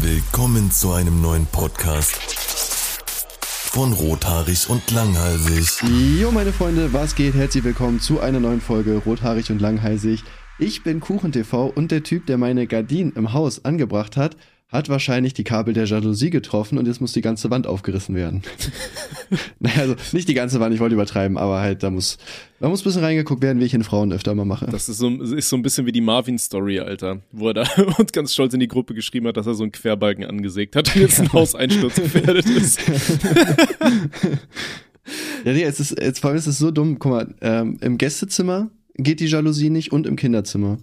Willkommen zu einem neuen Podcast von Rothaarig und Langhalsig. Jo, meine Freunde, was geht? Herzlich willkommen zu einer neuen Folge Rothaarig und Langhalsig. Ich bin KuchenTV und der Typ, der meine Gardinen im Haus angebracht hat, hat wahrscheinlich die Kabel der Jalousie getroffen und jetzt muss die ganze Wand aufgerissen werden. naja, also nicht die ganze Wand, ich wollte übertreiben, aber halt, da muss, da muss ein bisschen reingeguckt werden, wie ich in Frauen öfter mal mache. Das ist so, ist so ein bisschen wie die Marvin-Story, Alter, wo er da uns ganz stolz in die Gruppe geschrieben hat, dass er so einen Querbalken angesägt hat und jetzt ein Hauseinsturz gefährdet ist. ja, nee, es ist, jetzt, vor allem ist es so dumm, guck mal, ähm, im Gästezimmer geht die Jalousie nicht und im Kinderzimmer.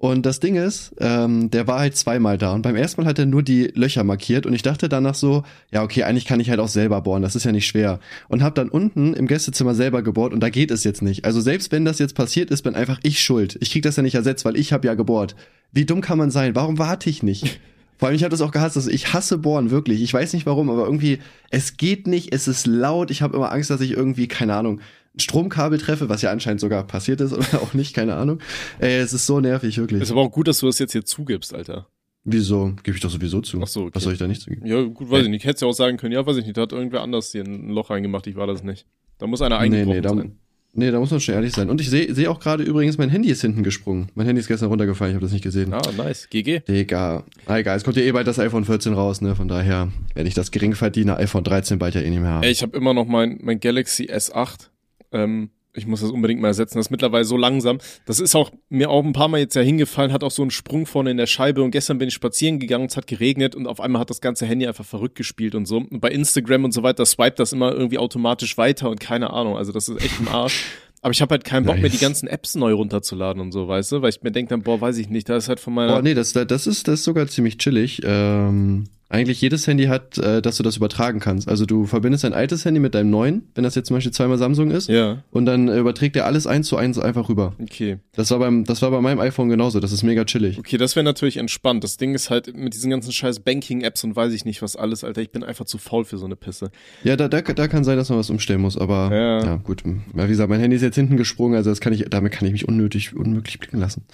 Und das Ding ist, ähm, der war halt zweimal da und beim ersten Mal hat er nur die Löcher markiert und ich dachte danach so, ja okay, eigentlich kann ich halt auch selber bohren, das ist ja nicht schwer. Und hab dann unten im Gästezimmer selber gebohrt und da geht es jetzt nicht. Also selbst wenn das jetzt passiert ist, bin einfach ich schuld. Ich krieg das ja nicht ersetzt, weil ich habe ja gebohrt. Wie dumm kann man sein? Warum warte ich nicht? Vor allem, ich habe das auch gehasst. Also ich hasse Bohren, wirklich. Ich weiß nicht warum, aber irgendwie, es geht nicht, es ist laut. Ich habe immer Angst, dass ich irgendwie, keine Ahnung, Stromkabel treffe, was ja anscheinend sogar passiert ist oder auch nicht, keine Ahnung. Ey, es ist so nervig, wirklich. Ist aber auch gut, dass du das jetzt hier zugibst, Alter. Wieso? Gebe ich doch sowieso zu. Ach so, okay. Was soll ich da nicht zugeben? Ja, gut, weiß ja. ich nicht. Hättest ja auch sagen können, ja, weiß ich nicht, da hat irgendwer anders hier ein Loch reingemacht, ich war das nicht. Da muss einer eingebrochen nee, nee, da, sein. Nee, da muss man schon ehrlich sein. Und ich sehe seh auch gerade übrigens, mein Handy ist hinten gesprungen. Mein Handy ist gestern runtergefallen, ich habe das nicht gesehen. Ah, nice. GG. Digga. Ah, egal, es kommt ja eh bald das iPhone 14 raus, ne? Von daher werde ich das geringverdiene iPhone 13 bald ja eh nicht mehr haben. Ey, ich habe immer noch mein, mein Galaxy S8. Ähm, ich muss das unbedingt mal ersetzen. Das ist mittlerweile so langsam. Das ist auch mir auch ein paar Mal jetzt ja hingefallen, hat auch so einen Sprung vorne in der Scheibe. Und gestern bin ich spazieren gegangen, es hat geregnet und auf einmal hat das ganze Handy einfach verrückt gespielt und so. Und bei Instagram und so weiter swipet das immer irgendwie automatisch weiter und keine Ahnung. Also das ist echt im Arsch. Aber ich habe halt keinen Bock nice. mehr, die ganzen Apps neu runterzuladen und so, weißt du? Weil ich mir denke dann, boah, weiß ich nicht, da ist halt von meiner. Boah, nee, das, das ist, das ist sogar ziemlich chillig. Ähm eigentlich jedes Handy hat, äh, dass du das übertragen kannst. Also du verbindest dein altes Handy mit deinem neuen, wenn das jetzt zum Beispiel zweimal Samsung ist. Ja. Und dann äh, überträgt er alles eins zu eins einfach rüber. Okay. Das war beim, das war bei meinem iPhone genauso. Das ist mega chillig. Okay, das wäre natürlich entspannt. Das Ding ist halt mit diesen ganzen scheiß Banking-Apps und weiß ich nicht was alles, Alter. Ich bin einfach zu faul für so eine Pisse. Ja, da, da, da kann sein, dass man was umstellen muss, aber ja, ja gut. Ja, wie gesagt, mein Handy ist jetzt hinten gesprungen, also das kann ich, damit kann ich mich unnötig, unmöglich blicken lassen.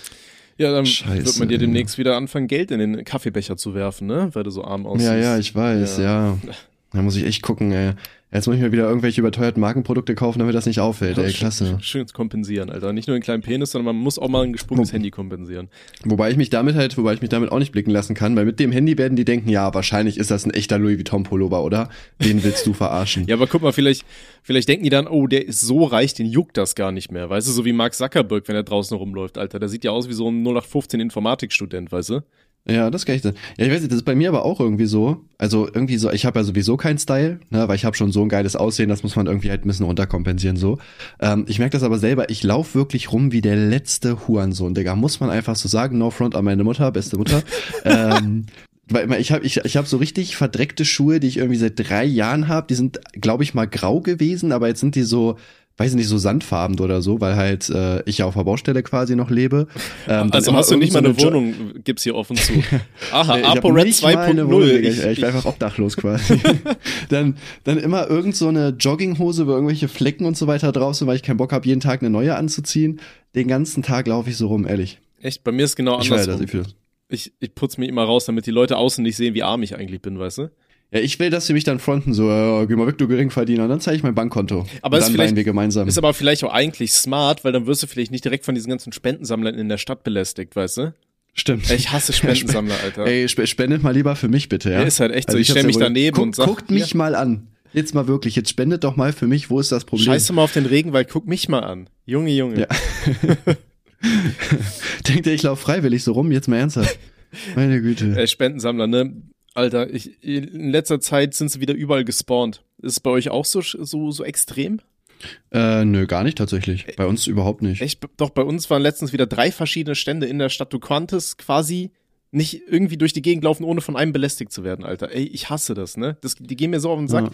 Ja, dann Scheiße, wird man dir demnächst wieder anfangen, Geld in den Kaffeebecher zu werfen, ne? Weil du so arm aussiehst. Ja, ja, ich weiß, ja. ja. Da muss ich echt gucken, ey. Jetzt muss ich mir wieder irgendwelche überteuerten Markenprodukte kaufen, damit das nicht auffällt. Ey, klasse. Schön, schön kompensieren, Alter. Nicht nur einen kleinen Penis, sondern man muss auch mal ein gesprungenes Handy kompensieren. Wobei ich mich damit halt, wobei ich mich damit auch nicht blicken lassen kann, weil mit dem Handy werden die denken, ja, wahrscheinlich ist das ein echter Louis Vuitton Pullover, oder? Den willst du verarschen. ja, aber guck mal, vielleicht, vielleicht denken die dann, oh, der ist so reich, den juckt das gar nicht mehr. Weißt du, so wie Mark Zuckerberg, wenn er draußen rumläuft, Alter. Der sieht ja aus wie so ein 0815 Informatikstudent, weißt du? Ja, das kann ich dann. Ja, ich weiß nicht, das ist bei mir aber auch irgendwie so. Also irgendwie so, ich habe ja sowieso keinen Style, ne, weil ich habe schon so ein geiles Aussehen, das muss man irgendwie halt ein bisschen runterkompensieren so. Ähm, ich merke das aber selber, ich laufe wirklich rum wie der letzte Hurensohn, Digga. Muss man einfach so sagen, no front an meine Mutter, beste Mutter. ähm, weil ich habe ich, ich hab so richtig verdreckte Schuhe, die ich irgendwie seit drei Jahren habe. Die sind, glaube ich, mal grau gewesen, aber jetzt sind die so weiß ich nicht, so sandfarben oder so, weil halt äh, ich ja auf der Baustelle quasi noch lebe. Ähm, also hast du nicht mal eine jo Wohnung, gibt's hier offen zu. Aha, nee, ApoRed 2.0. Ich, ich, ich war einfach obdachlos quasi. dann, dann immer irgend so eine Jogginghose, wo irgendwelche Flecken und so weiter drauf sind, weil ich keinen Bock habe, jeden Tag eine neue anzuziehen. Den ganzen Tag laufe ich so rum, ehrlich. Echt? Bei mir ist genau ich andersrum. Weiß, ich, ich, ich putze mich immer raus, damit die Leute außen nicht sehen, wie arm ich eigentlich bin, weißt du? Ja, ich will, dass sie mich dann fronten, so, äh, geh mal weg, du Geringverdiener, dann zeige ich mein Bankkonto. Aber dann ist wir gemeinsam. Ist aber vielleicht auch eigentlich smart, weil dann wirst du vielleicht nicht direkt von diesen ganzen Spendensammlern in der Stadt belästigt, weißt du? Stimmt. Ich hasse Spendensammler, Alter. Ey, spendet mal lieber für mich bitte, ja? ja ist halt echt so, also ich, ich stelle mich daneben guck, und sag, Guckt mich ja. mal an. Jetzt mal wirklich, jetzt spendet doch mal für mich, wo ist das Problem? Scheiße mal auf den Regenwald, guck mich mal an. Junge, Junge. Ja. Denkt ihr, ich laufe freiwillig so rum, jetzt mal ernsthaft. Meine Güte. Äh, Spendensammler, ne? Alter, ich, in letzter Zeit sind sie wieder überall gespawnt. Ist es bei euch auch so, so, so extrem? Äh, nö, gar nicht tatsächlich. Bei uns überhaupt nicht. Echt? Doch, bei uns waren letztens wieder drei verschiedene Stände in der Stadt. Du konntest quasi nicht irgendwie durch die Gegend laufen, ohne von einem belästigt zu werden, Alter. Ey, ich hasse das, ne? Das, die gehen mir so auf den Sack. Ja.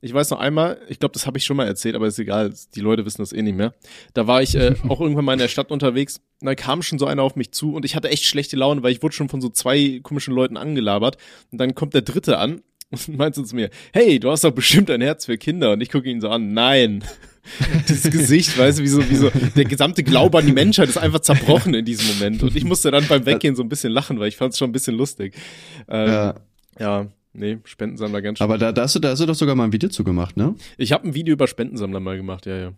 Ich weiß noch einmal, ich glaube, das habe ich schon mal erzählt, aber ist egal, die Leute wissen das eh nicht mehr. Da war ich äh, auch irgendwann mal in der Stadt unterwegs und da kam schon so einer auf mich zu und ich hatte echt schlechte Laune, weil ich wurde schon von so zwei komischen Leuten angelabert und dann kommt der dritte an und meint zu mir, hey, du hast doch bestimmt ein Herz für Kinder und ich gucke ihn so an, nein. Dieses Gesicht, weißt du, wie so, wie so, der gesamte Glaube an die Menschheit ist einfach zerbrochen in diesem Moment. Und ich musste dann beim Weggehen so ein bisschen lachen, weil ich fand es schon ein bisschen lustig. Ähm, Ja. ja, nee, Spendensammler ganz schön. Aber da, da, hast du, da hast du doch sogar mal ein Video zu gemacht, ne? Ich habe ein Video über Spendensammler mal gemacht, ja, ja.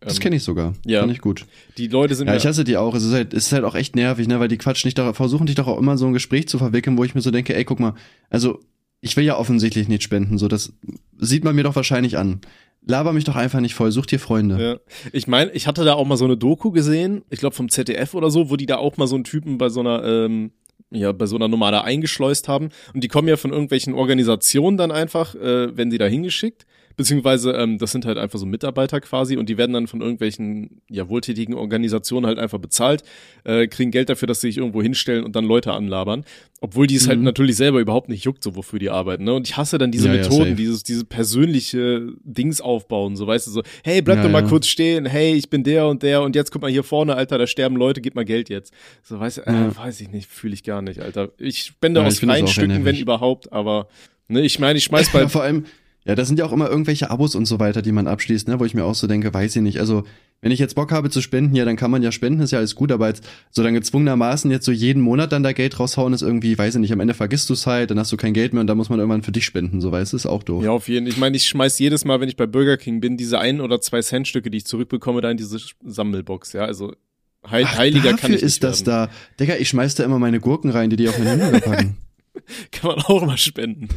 Das Ähm, kenne ich sogar. ja. Fand ich gut. Die Leute sind Ja, ich hasse die auch. Es ist halt, es ist halt auch echt nervig, ne, weil die quatschen dich doch, versuchen dich doch auch immer so ein Gespräch zu verwickeln, wo ich mir so denke, ey, guck mal, also ich will ja offensichtlich nicht spenden, so das sieht man mir doch wahrscheinlich an. Laber mich doch einfach nicht voll, such dir Freunde. Ja. Ich meine, ich hatte da auch mal so eine Doku gesehen, ich glaube vom ZDF oder so, wo die da auch mal so einen Typen bei so einer, ähm, ja, bei so einer Nomade eingeschleust haben. Und die kommen ja von irgendwelchen Organisationen dann einfach, äh, werden die da hingeschickt. Beziehungsweise, ähm, das sind halt einfach so Mitarbeiter quasi und die werden dann von irgendwelchen, ja, wohltätigen Organisationen halt einfach bezahlt, äh, kriegen Geld dafür, dass sie sich irgendwo hinstellen und dann Leute anlabern. Obwohl die es halt Mhm. natürlich selber überhaupt nicht juckt, so wofür die arbeiten. Ne? Und ich hasse dann diese Ja, ja, Methoden, safe. dieses, diese persönliche Dings aufbauen, so weißt du, so, hey, bleib Ja, doch mal ja. kurz stehen, hey, ich bin der und der und jetzt guck mal hier vorne, Alter, da sterben Leute, gib mal Geld jetzt. So, weißt du, äh, Ja. weiß ich nicht, fühle ich gar nicht, Alter. Ich spende Ja, aus freien Stücken, wenn überhaupt, aber, ne, ich meine, ich schmeiß bei, Ja, vor allem, ja, das sind ja auch immer irgendwelche Abos und so weiter, die man abschließt, ne, wo ich mir auch so denke, weiß ich nicht. Also, wenn ich jetzt Bock habe zu spenden, ja, dann kann man ja spenden, ist ja alles gut, aber jetzt so dann gezwungenermaßen jetzt so jeden Monat dann da Geld raushauen, ist irgendwie, weiß ich nicht, am Ende vergisst du es halt, dann hast du kein Geld mehr und dann muss man irgendwann für dich spenden, so weißt du, ist auch doof. Ja, auf jeden Fall. Ich meine, ich schmeiß jedes Mal, wenn ich bei Burger King bin, diese ein oder zwei Centstücke, die ich zurückbekomme, da in diese Sammelbox, ja, also heil, Ach, heiliger dafür kann ich ist das werden. da. Digga, ich schmeiß da immer meine Gurken rein, die die auf meine Hände packen. Kann man auch mal spenden.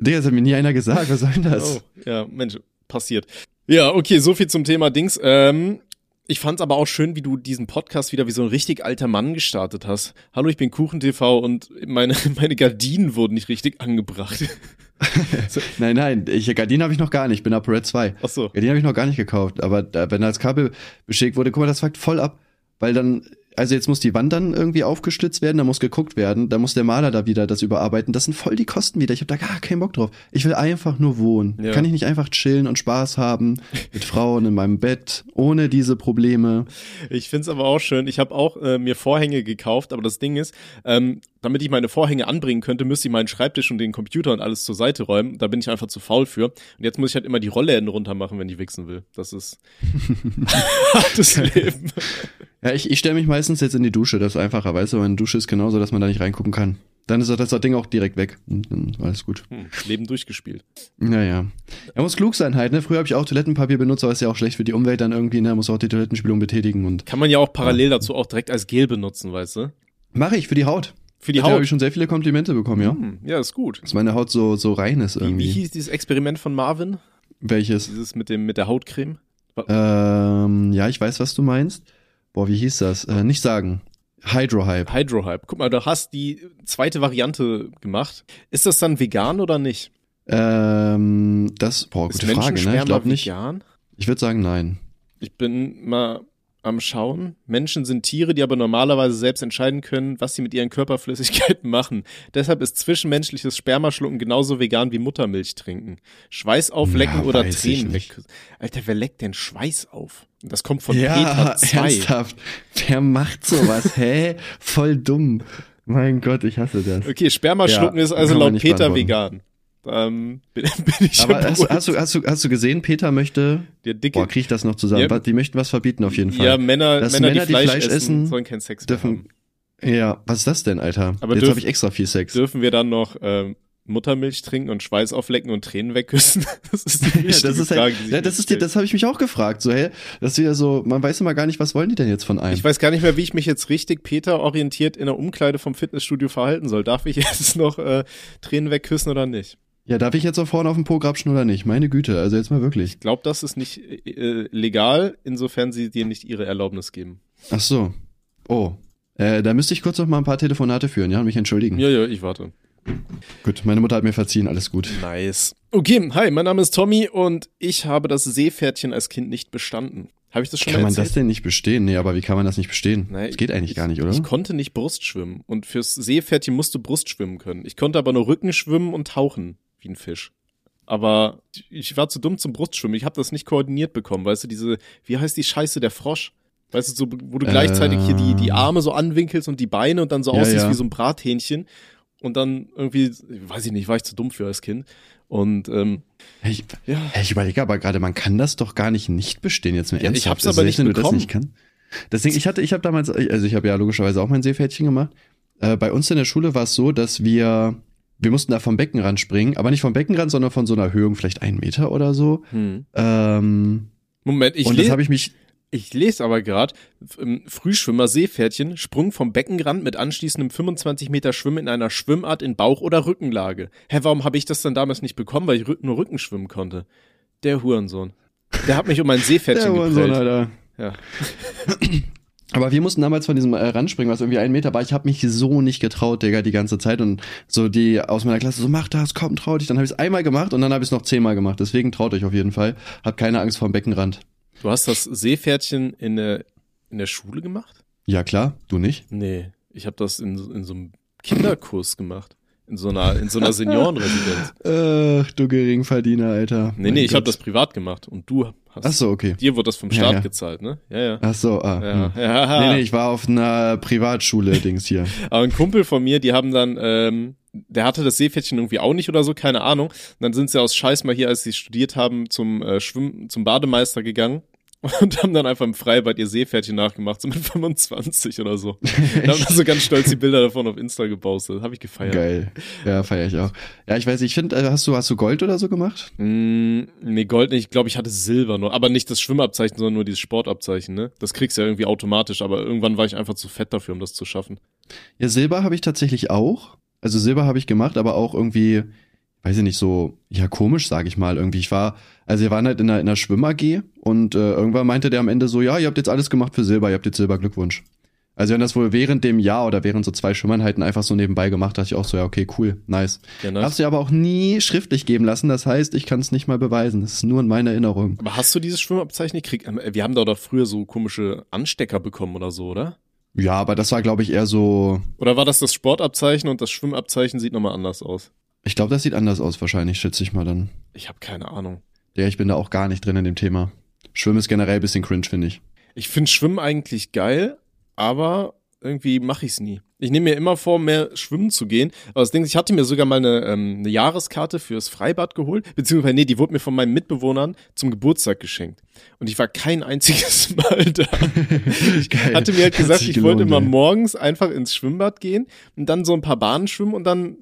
Digga, das hat mir nie einer gesagt, was soll denn das? Oh, ja, Mensch, passiert. Ja, okay, so viel zum Thema Dings. Ähm, ich fand's aber auch schön, wie du diesen Podcast wieder wie so ein richtig alter Mann gestartet hast. Hallo, ich bin KuchenTV und meine, meine Gardinen wurden nicht richtig angebracht. Nein, nein, ich, Gardinen habe ich noch gar nicht, ich bin ApoRed 2. Ach so. Ja, die habe ich noch gar nicht gekauft, aber da, wenn da das Kabel beschickt wurde, guck mal, das fuckt voll ab, weil dann, also jetzt muss die Wand dann irgendwie aufgeschlitzt werden, da muss geguckt werden, da muss der Maler da wieder das überarbeiten, das sind voll die Kosten wieder, ich habe da gar keinen Bock drauf. Ich will einfach nur wohnen. Ja. Kann ich nicht einfach chillen und Spaß haben mit Frauen in meinem Bett, ohne diese Probleme? Ich find's aber auch schön. Ich habe auch äh, mir Vorhänge gekauft, aber das Ding ist, ähm, damit ich meine Vorhänge anbringen könnte, müsste ich meinen Schreibtisch und den Computer und alles zur Seite räumen. Da bin ich einfach zu faul für. Und jetzt muss ich halt immer die Rollläden runter machen, wenn ich wichsen will. Das ist hartes Leben. Ja, ich, ich stelle mich meistens jetzt in die Dusche, das ist einfacher, weißt du, meine Dusche ist genauso, dass man da nicht reingucken kann. Dann ist das, das Ding auch direkt weg und dann alles gut. Hm, Leben durchgespielt. Naja. Er muss klug sein halt, ne? Früher habe ich auch Toilettenpapier benutzt, aber ist ja auch schlecht für die Umwelt dann irgendwie, ne? Muss auch die Toilettenspülung betätigen und Kann man ja auch parallel dazu auch direkt als Gel benutzen, weißt du? mache ich für die Haut. Für die Da habe Haut. ich schon sehr viele Komplimente bekommen, ja. Hm, ja, ist gut. Dass meine Haut so so rein ist Wie, irgendwie. wie hieß dieses Experiment von Marvin? Welches? Dieses mit dem mit der Hautcreme? Ähm, ja, ich weiß, was du meinst. Boah, wie hieß das? Äh, nicht sagen. Hydrohype. Hydrohype. Guck mal, du hast die zweite Variante gemacht. Ist das dann vegan oder nicht? Ähm, das, boah, Ist gute Frage, ne? Ich glaube nicht. vegan? Ich würde sagen, nein. Ich bin mal am Schauen. Menschen sind Tiere, die aber normalerweise selbst entscheiden können, was sie mit ihren Körperflüssigkeiten machen. Deshalb ist zwischenmenschliches Spermaschlucken genauso vegan wie Muttermilch trinken. Schweiß auflecken Ja, oder Tränen wegküssen. Alter, wer leckt denn Schweiß auf? Das kommt von ja, Peter 2. ernsthaft. Wer macht sowas? Hä? Voll dumm. Mein Gott, ich hasse das. Okay, Spermaschlucken Ja, ist also laut Peter vegan. Ähm, bin, bin ich Aber hast, hast, du, hast, du, hast du gesehen, Peter möchte, Der dicke, boah, krieg ich das noch zusammen? Ja. Die möchten was verbieten auf jeden Fall. ja, Männer, Dass Männer, Männer, die, Fleisch, essen, sollen keinen Sex dürfen, haben. ja, was ist das denn, Alter? Aber Jetzt habe ich extra viel Sex. Dürfen wir dann noch ähm, Muttermilch trinken und Schweiß auflecken und Tränen wegküssen? Das ist die Ja, das ist Frage, halt, die ja, das ist die, das habe ich mich auch gefragt, so, hä? Das ist wieder so, man weiß immer gar nicht, was wollen die denn jetzt von einem? Ich weiß gar nicht mehr, wie ich mich jetzt richtig Peter orientiert in der Umkleide vom Fitnessstudio verhalten soll. Darf ich jetzt noch äh, Tränen wegküssen oder nicht? Ja, darf ich jetzt auch vorne auf den Po grapschen oder nicht? Meine Güte, also jetzt mal wirklich. Ich glaube, das ist nicht äh, legal, insofern sie dir nicht ihre Erlaubnis geben. Ach so. Oh. Äh, da müsste ich kurz noch mal ein paar Telefonate führen, ja, und mich entschuldigen. Ja, ja, ich warte. Gut, meine Mutter hat mir verziehen, alles gut. Nice. Okay, hi, mein Name ist Tommy und ich habe das Seepferdchen als Kind nicht bestanden. Habe ich das schon Kann man das denn nicht bestehen? Nee, aber wie kann man das nicht bestehen? Nein, das geht eigentlich ich, gar nicht, oder? Ich konnte nicht Brust schwimmen und fürs Seepferdchen musst du Brust schwimmen können. Ich konnte aber nur Rücken schwimmen und tauchen wie ein Fisch. Aber ich war zu dumm zum Brustschwimmen. Ich habe das nicht koordiniert bekommen. Weißt du, diese, wie heißt die Scheiße, der Frosch? Weißt du, so, wo du gleichzeitig hier die, die Arme so anwinkelst und die Beine und dann so Ja, aussiehst ja. wie so ein Brathähnchen. und dann irgendwie, weiß ich nicht, war ich zu dumm für als Kind. Und ähm, Ich, ja. ich überlege aber gerade, man kann das doch gar nicht nicht bestehen jetzt mehr Ja, ich ernsthaft. hab's Also aber nicht wenn bekommen. nicht kann. Deswegen, ich hatte, ich habe damals, also ich habe ja logischerweise auch mein Seepferdchen gemacht. Äh, bei uns in der Schule war es so, dass wir, wir mussten da vom Beckenrand springen, aber nicht vom Beckenrand, sondern von so einer Erhöhung, vielleicht einen Meter oder so. hm. Ähm, Moment, ich und das habe ich mich, Ich lese aber gerade, Frühschwimmer Seepferdchen, Sprung vom Beckenrand mit anschließendem 25 Meter Schwimmen in einer Schwimmart in Bauch- oder Rückenlage. Hä, warum habe ich das dann damals nicht bekommen, weil ich nur Rücken schwimmen konnte? Der Hurensohn. Der hat mich um ein Seepferdchen Der geprellt. Hurensohn, Alter. Ja. Aber wir mussten damals von diesem äh, Randspringen, was irgendwie ein Meter war. Ich habe mich so nicht getraut, Digga, die ganze Zeit. Und so die aus meiner Klasse so, mach das, komm, trau dich. Dann habe ich es einmal gemacht und dann habe ich es noch zehnmal gemacht. Deswegen traut euch auf jeden Fall. Habt keine Angst vor dem Beckenrand. Du hast das Seepferdchen in der, in der Schule gemacht? Ja, klar, du nicht? Nee, ich habe das in, in so einem Kinderkurs gemacht. In so einer, in so einer Seniorenresidenz. Ach, du Geringverdiener, Alter. Nee, Mein nee, ich habe das privat gemacht und du hast. Ach so, okay. Dir wurde das vom Ja, Staat ja. gezahlt, ne? Ja, ja. Ach so, ah. Ja, hm. ja. Nee, nee, ich war auf einer Privatschule-Dings hier. Aber ein Kumpel von mir, die haben dann, ähm, der hatte das Seepferdchen irgendwie auch nicht oder so, keine Ahnung. Und dann sind sie aus Scheiß mal hier, als sie studiert haben, zum äh, Schwimmen, zum Bademeister gegangen und haben dann einfach im Freibad ihr Seepferdchen nachgemacht, so mit 25 oder so. Da haben so ganz stolz die Bilder davon auf Insta gepostet. Habe ich gefeiert. Geil. Ja, feier ich auch. Ja, ich weiß, ich finde, äh, hast du, hast du Gold oder so gemacht? Mm, nee, Gold nicht. Ich glaube, ich hatte Silber nur. Aber nicht das Schwimmabzeichen, sondern nur dieses Sportabzeichen, ne? Das kriegst du ja irgendwie automatisch. Aber irgendwann war ich einfach zu fett dafür, um das zu schaffen. Ja, Silber habe ich tatsächlich auch. Also Silber habe ich gemacht, aber auch irgendwie, weiß ich nicht, so, ja, komisch, sage ich mal. Irgendwie, ich war, also wir waren halt in einer, in einer Schwimm-AG und äh, irgendwann meinte der am Ende so, ja, ihr habt jetzt alles gemacht für Silber, ihr habt jetzt Silber, Glückwunsch. Also wenn das wohl während dem Jahr oder während so zwei Schwimmeinheiten einfach so nebenbei gemacht, dachte ich auch so, ja, okay, cool, nice. Ja, ne? Darfst du aber auch nie schriftlich geben lassen, das heißt, ich kann es nicht mal beweisen. Das ist nur in meiner Erinnerung. Aber hast du dieses Schwimmabzeichen gekriegt? Ähm, Wir haben da doch früher so komische Anstecker bekommen oder so, oder? Ja, aber das war, glaube ich, eher so, Oder war das das Sportabzeichen und das Schwimmabzeichen sieht nochmal anders aus? Ich glaube, das sieht anders aus wahrscheinlich, schätze ich mal dann. Ich habe keine Ahnung. Ja, ich bin da auch gar nicht drin in dem Thema. Schwimmen ist generell ein bisschen cringe, finde ich. Ich finde Schwimmen eigentlich geil, aber irgendwie mache ich es nie. Ich nehme mir immer vor, mehr schwimmen zu gehen. Aber das Ding ist, ich hatte mir sogar mal eine, ähm, eine Jahreskarte fürs Freibad geholt. Beziehungsweise, nee, die wurde mir von meinen Mitbewohnern zum Geburtstag geschenkt. Und ich war kein einziges Mal da. Ich hatte mir halt gesagt, ich wollte immer morgens einfach ins Schwimmbad gehen und dann so ein paar Bahnen schwimmen und dann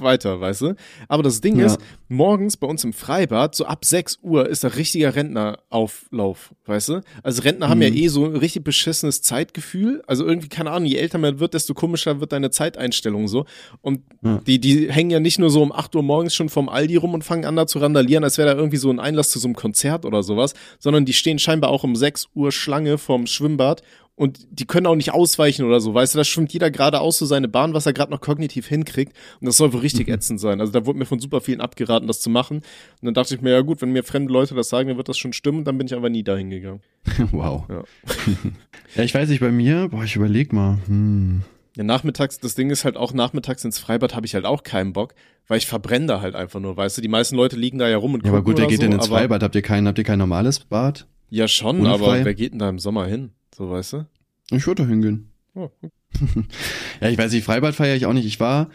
weiter, weißt du? Aber das Ding Ja. ist, morgens bei uns im Freibad, so ab 6 Uhr, ist da richtiger Rentnerauflauf, weißt du? Also Rentner haben ja Mhm. eh so ein richtig beschissenes Zeitgefühl. Also irgendwie, keine Ahnung, je älter man wird, desto komischer wird deine Zeiteinstellung so. Und Ja. die, die hängen ja nicht nur so um 8 Uhr morgens schon vom Aldi rum und fangen an da zu randalieren, als wäre da irgendwie so ein Einlass zu so einem Konzert oder sowas, sondern die stehen scheinbar auch um 6 Uhr Schlange vom Schwimmbad und die können auch nicht ausweichen oder so, weißt du, da schwimmt jeder geradeaus so seine Bahn, was er gerade noch kognitiv hinkriegt und das soll wohl richtig ätzend sein. Also da wurde mir von super vielen abgeraten, das zu machen und dann dachte ich mir, ja gut, wenn mir fremde Leute das sagen, dann wird das schon stimmen und dann bin ich einfach nie dahin gegangen. wow. Ja. Ja, ich weiß nicht, bei mir, boah, ich überleg mal. Hm. Ja, nachmittags, das Ding ist halt auch nachmittags ins Freibad habe ich halt auch keinen Bock, weil ich verbrenne da halt einfach nur, weißt du, die meisten Leute liegen da ja rum und Ja, aber gucken gut, wer geht so, denn ins aber- Freibad? Habt ihr kein, habt ihr kein normales Bad? Ja, schon, Ohne aber wer geht denn da im Sommer hin? So, weißt du? Ich würde da hingehen. Oh, Ja, ich weiß nicht, Freibad feiere ich auch nicht. Ich war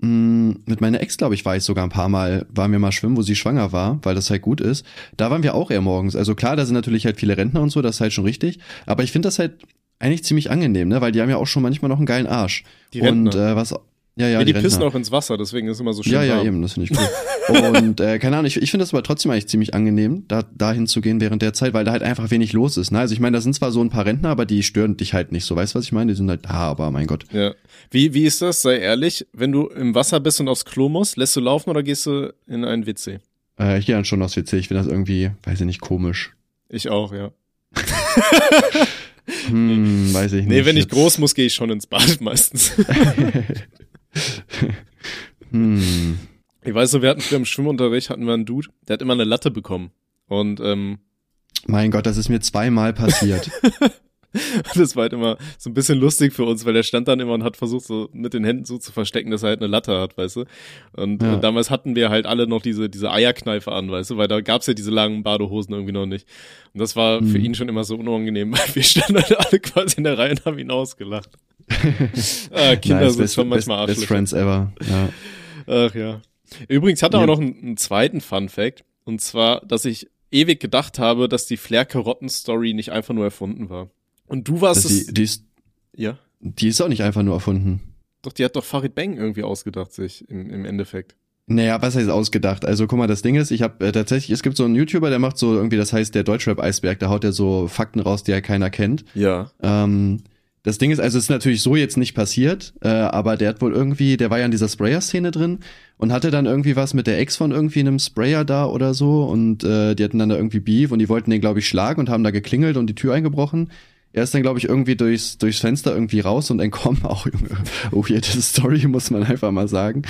mh, mit meiner Ex, glaube ich, war ich sogar ein paar Mal, waren wir mal schwimmen, wo sie schwanger war, weil das halt gut ist. Da waren wir auch eher morgens. Also klar, da sind natürlich halt viele Rentner und so, das ist halt schon richtig. Aber ich finde das halt eigentlich ziemlich angenehm, ne? Weil die haben ja auch schon manchmal noch einen geilen Arsch. Die und Rentner. äh, was. Ja, ja, die, Rentner. pissen auch ins Wasser, deswegen ist es immer so schön Ja, ja, warm. eben, das finde ich cool. und äh, keine Ahnung, ich, ich finde das aber trotzdem eigentlich ziemlich angenehm, da dahin zu gehen während der Zeit, weil da halt einfach wenig los ist. Ne? Also ich meine, da sind zwar so ein paar Rentner, aber die stören dich halt nicht so. Weißt du, was ich meine? Die sind halt da, aber mein Gott. Ja. Wie, wie ist das? Sei ehrlich, wenn du im Wasser bist und aufs Klo musst, lässt du laufen oder gehst du in einen WC? Äh, ich gehe dann schon aufs WC, ich finde das irgendwie, weiß ich nicht, komisch. Ich auch, ja. Hm, weiß ich nicht. Nee, wenn ich groß muss, gehe ich schon ins Bad meistens. hm. Ich weiß so, wir hatten früher im Schwimmunterricht, hatten wir einen Dude, der hat immer eine Latte bekommen. Und ähm, Mein Gott, das ist mir zweimal passiert. das war halt immer so ein bisschen lustig für uns, weil der stand dann immer und hat versucht, so mit den Händen so zu verstecken, dass er halt eine Latte hat, weißt du. Und Ja. äh, damals hatten wir halt alle noch diese, diese Eierkneife an, weißt du, weil da gab's ja diese langen Badehosen irgendwie noch nicht. Und das war für Mhm. ihn schon immer so unangenehm, weil wir standen halt alle quasi in der Reihe und haben ihn ausgelacht. ah, Kinder Nice, sind best, schon best, manchmal best Arschlöcher. Friends ever. Ja. Ach ja. Übrigens hat er Ja. auch noch einen, einen zweiten Fun Fact. Und zwar, dass ich ewig gedacht habe, dass die Flair-Karotten-Story nicht einfach nur erfunden war. Und du warst Das es. die, die, ist, ja. die ist auch nicht einfach nur erfunden. Doch, die hat doch Farid Bang irgendwie ausgedacht, sich im, im Endeffekt. Naja, was heißt ausgedacht? Also guck mal, das Ding ist, ich habe äh, tatsächlich, es gibt so einen YouTuber, der macht so irgendwie, das heißt der Deutschrap-Eisberg, da haut er so Fakten raus, die ja keiner kennt. Ja. Ähm, das Ding ist, also es ist natürlich so jetzt nicht passiert, äh, aber der hat wohl irgendwie, der war ja in dieser Sprayer-Szene drin und hatte dann irgendwie was mit der Ex von irgendwie einem Sprayer da oder so und äh, die hatten dann da irgendwie Beef und die wollten den, glaube ich, schlagen und haben da geklingelt und die Tür eingebrochen. Er ist dann, glaube ich, irgendwie durchs, durchs Fenster irgendwie raus und entkommen. Auch, Junge, oh, das Story muss man einfach mal sagen.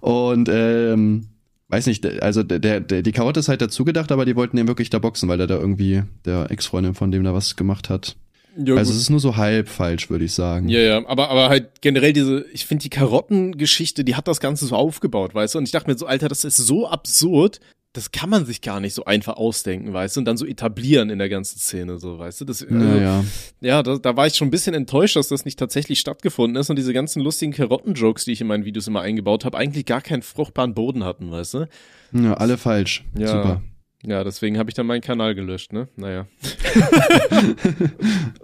Und, ähm, weiß nicht, also der, der, die Karotte ist halt dazu gedacht, aber die wollten den wirklich da boxen, weil er da irgendwie der Ex-Freundin von dem da was gemacht hat. Ja Also gut. es ist nur so halb falsch, würde ich sagen. Ja, ja, aber, aber halt generell diese, ich finde die Karottengeschichte, die hat das Ganze so aufgebaut, weißt du? Und ich dachte mir so, Alter, das ist so absurd, das kann man sich gar nicht so einfach ausdenken, weißt du? Und dann so etablieren in der ganzen Szene, so, weißt du? Das, also, Naja. Ja, da, da war ich schon ein bisschen enttäuscht, dass das nicht tatsächlich stattgefunden ist und diese ganzen lustigen Karotten-Jokes, die ich in meinen Videos immer eingebaut habe, eigentlich gar keinen fruchtbaren Boden hatten, weißt du? Ja, alle falsch. Ja. Super. Ja, deswegen habe ich dann meinen Kanal gelöscht, ne? Naja.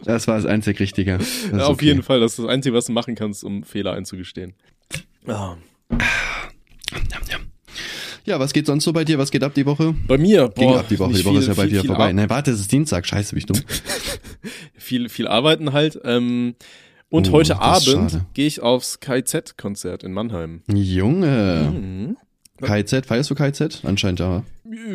Das war das einzig Richtige. Das Ja, auf okay. jeden Fall, das ist das Einzige, was du machen kannst, um Fehler einzugestehen. Ah. Ja, was geht sonst so bei dir? Was geht ab die Woche? Bei mir, Ging boah, ab die Woche. Die Woche viel, ist ja bald viel, wieder viel vorbei. Nein, warte, es ist Dienstag. Scheiße, bin ich dumm. viel, viel arbeiten halt. Ähm, und Oh, heute Abend gehe ich aufs KZ-Konzert in Mannheim. Junge. Mhm. KZ, feierst du KZ? Anscheinend ja.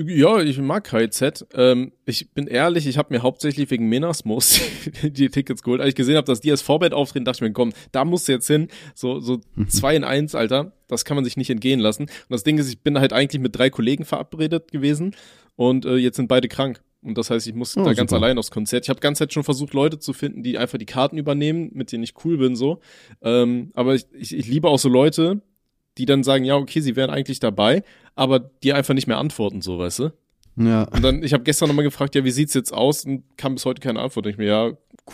Ja, ich mag KZ. Ähm, ich bin ehrlich, ich habe mir hauptsächlich wegen Menasmus die Tickets geholt. Als ich gesehen habe, dass die als Vorband auftreten, dachte ich mir, komm, da musst du jetzt hin. So, so zwei in eins, Alter. Das kann man sich nicht entgehen lassen. Und das Ding ist, ich bin halt eigentlich mit drei Kollegen verabredet gewesen und äh, jetzt sind beide krank. Und das heißt, ich muss Oh, da ganz super. allein aufs Konzert. Ich habe ganze Zeit schon versucht, Leute zu finden, die einfach die Karten übernehmen, mit denen ich cool bin, so. Ähm, aber ich, ich, ich liebe auch so Leute, die dann sagen, ja, okay, sie wären eigentlich dabei, aber die einfach nicht mehr antworten, so, weißt du? Ja. Und dann, ich habe gestern nochmal gefragt, ja, wie sieht's jetzt aus? Und kam bis heute keine Antwort. Und ich mir, ja, ja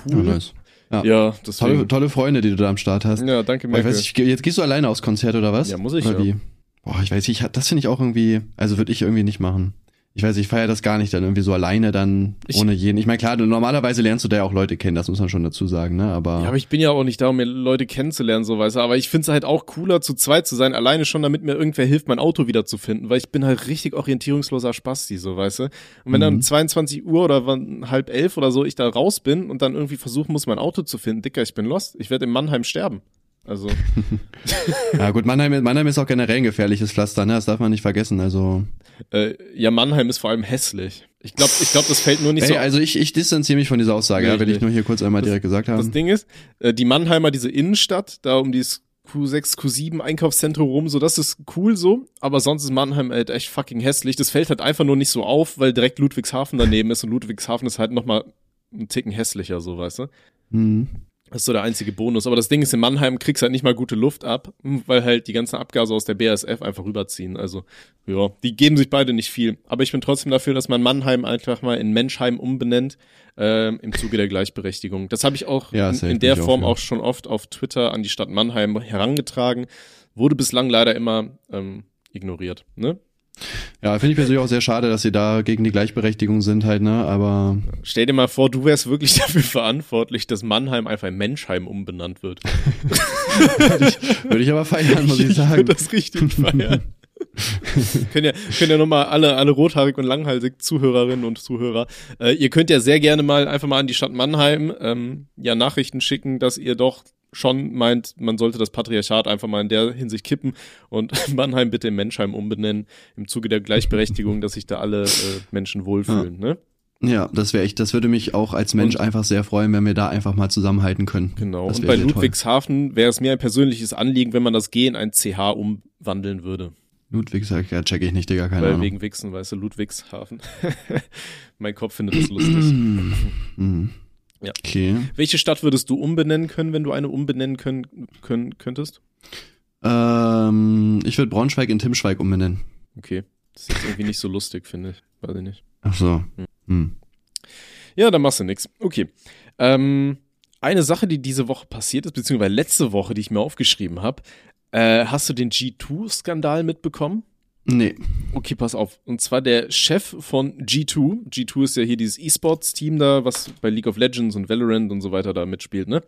cool. nice. Ja. Ja. Tolle, tolle Freunde, die du da am Start hast. Ja, danke, Boah, ich Merkel. weiß, ich, jetzt gehst du alleine aufs Konzert oder was? Ja, muss ich, Oder ja. wie? Boah, ich weiß nicht, das finde ich auch irgendwie, also würde ich irgendwie nicht machen. Ich weiß, ich feiere das gar nicht, dann irgendwie so alleine dann Ich- ohne jeden. Ich meine, klar, du, normalerweise lernst du da ja auch Leute kennen, das muss man schon dazu sagen, ne? Aber, Ja, aber ich bin ja auch nicht da, um mir Leute kennenzulernen, so weißt du. Aber ich finde es halt auch cooler, zu zweit zu sein, alleine schon, damit mir irgendwer hilft, mein Auto wiederzufinden, weil ich bin halt richtig orientierungsloser Spasti, so weißt du. Und wenn dann Mhm. 22 Uhr oder wann, halb elf oder so ich da raus bin und dann irgendwie versuchen muss, mein Auto zu finden, Dicker, ich bin lost. Ich werde in Mannheim sterben. Also, ja gut, Mannheim, Mannheim ist auch generell ein gefährliches Pflaster, ne? Das darf man nicht vergessen. Also, äh, ja, Mannheim ist vor allem hässlich. Ich glaube, ich glaub, das fällt nur nicht ey, so also ich, ich distanziere mich von dieser Aussage, ja, will ich nur hier kurz einmal direkt gesagt Das haben. Ding ist, äh, die Mannheimer, diese Innenstadt, da um dieses Q6, Q7 Einkaufszentrum rum, so, das ist cool so, aber sonst ist Mannheim halt echt fucking hässlich. Das fällt halt einfach nur nicht so auf, weil direkt Ludwigshafen daneben ist und Ludwigshafen ist halt nochmal einen Ticken hässlicher, so, weißt du? Hm. Das ist so der einzige Bonus. Aber das Ding ist, in Mannheim kriegst halt nicht mal gute Luft ab, weil halt die ganzen Abgase aus der BASF einfach rüberziehen. Also, ja, die geben sich beide nicht viel. Aber ich bin trotzdem dafür, dass man Mannheim einfach mal in Menschheim umbenennt, ähm, im Zuge der Gleichberechtigung. Das habe ich auch Ja, in, in der auch Form für. auch schon oft auf Twitter an die Stadt Mannheim herangetragen. Wurde bislang leider immer ähm, ignoriert. Ne? Ja, finde ich persönlich auch sehr schade, dass sie da gegen die Gleichberechtigung sind halt, ne? Aber Stell dir mal vor, du wärst wirklich dafür verantwortlich, dass Mannheim einfach in Menschheim umbenannt wird. würde ich aber feiern, muss ich Ich sagen. würde das richtig feiern. können ja, können ja nochmal alle, alle rothaarig und langhalsig Zuhörerinnen und Zuhörer, äh, ihr könnt ja sehr gerne mal einfach mal an die Stadt Mannheim ähm, ja Nachrichten schicken, dass ihr doch schon meint, man sollte das Patriarchat einfach mal in der Hinsicht kippen und Mannheim bitte in Menschheim umbenennen, im Zuge der Gleichberechtigung, dass sich da alle äh, Menschen wohlfühlen, ne? Ja, das wäre echt, das würde mich auch als Mensch Und- einfach sehr freuen, wenn wir da einfach mal zusammenhalten können. Genau. Und bei. Ludwigshafen wäre es mir ein persönliches Anliegen, wenn man das G in ein CH umwandeln würde. Ludwig sagt, ja, check ich nicht, Digga, keine Weil Ahnung. wegen Wichsen, weißt du, Ludwigshafen. mein Kopf findet das lustig. Ja. Okay. Welche Stadt würdest du umbenennen können, wenn du eine umbenennen können, können könntest? Ähm, ich würde Braunschweig in Timschweig umbenennen. Okay. Das ist jetzt irgendwie nicht so lustig, finde ich. Weiß ich nicht. Ach so. Hm. Ja, dann machst du nix. Okay. Ähm, eine Sache, die diese Woche passiert ist, beziehungsweise letzte Woche, die ich mir aufgeschrieben habe. Äh, hast du den G2-Skandal mitbekommen? Nee. Okay, pass auf. Und zwar der Chef von G2. G2 ist ja hier dieses E-Sports-Team da, was bei League of Legends und Valorant und so weiter da mitspielt, ne?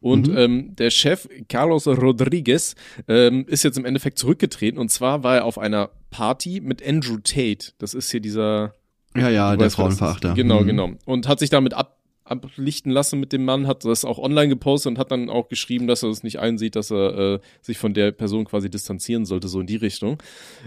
Und Mhm. ähm, der Chef, Carlos Rodriguez, ähm, ist jetzt im Endeffekt zurückgetreten. Und zwar war er auf einer Party mit Andrew Tate. Das ist hier dieser Ja, ja, der. Frauenverachter. Genau, Mhm. genau. Und hat sich damit ab, ablichten lassen mit dem Mann, hat das auch online gepostet und hat dann auch geschrieben, dass er es nicht einsieht, dass er äh, sich von der Person quasi distanzieren sollte, so in die Richtung.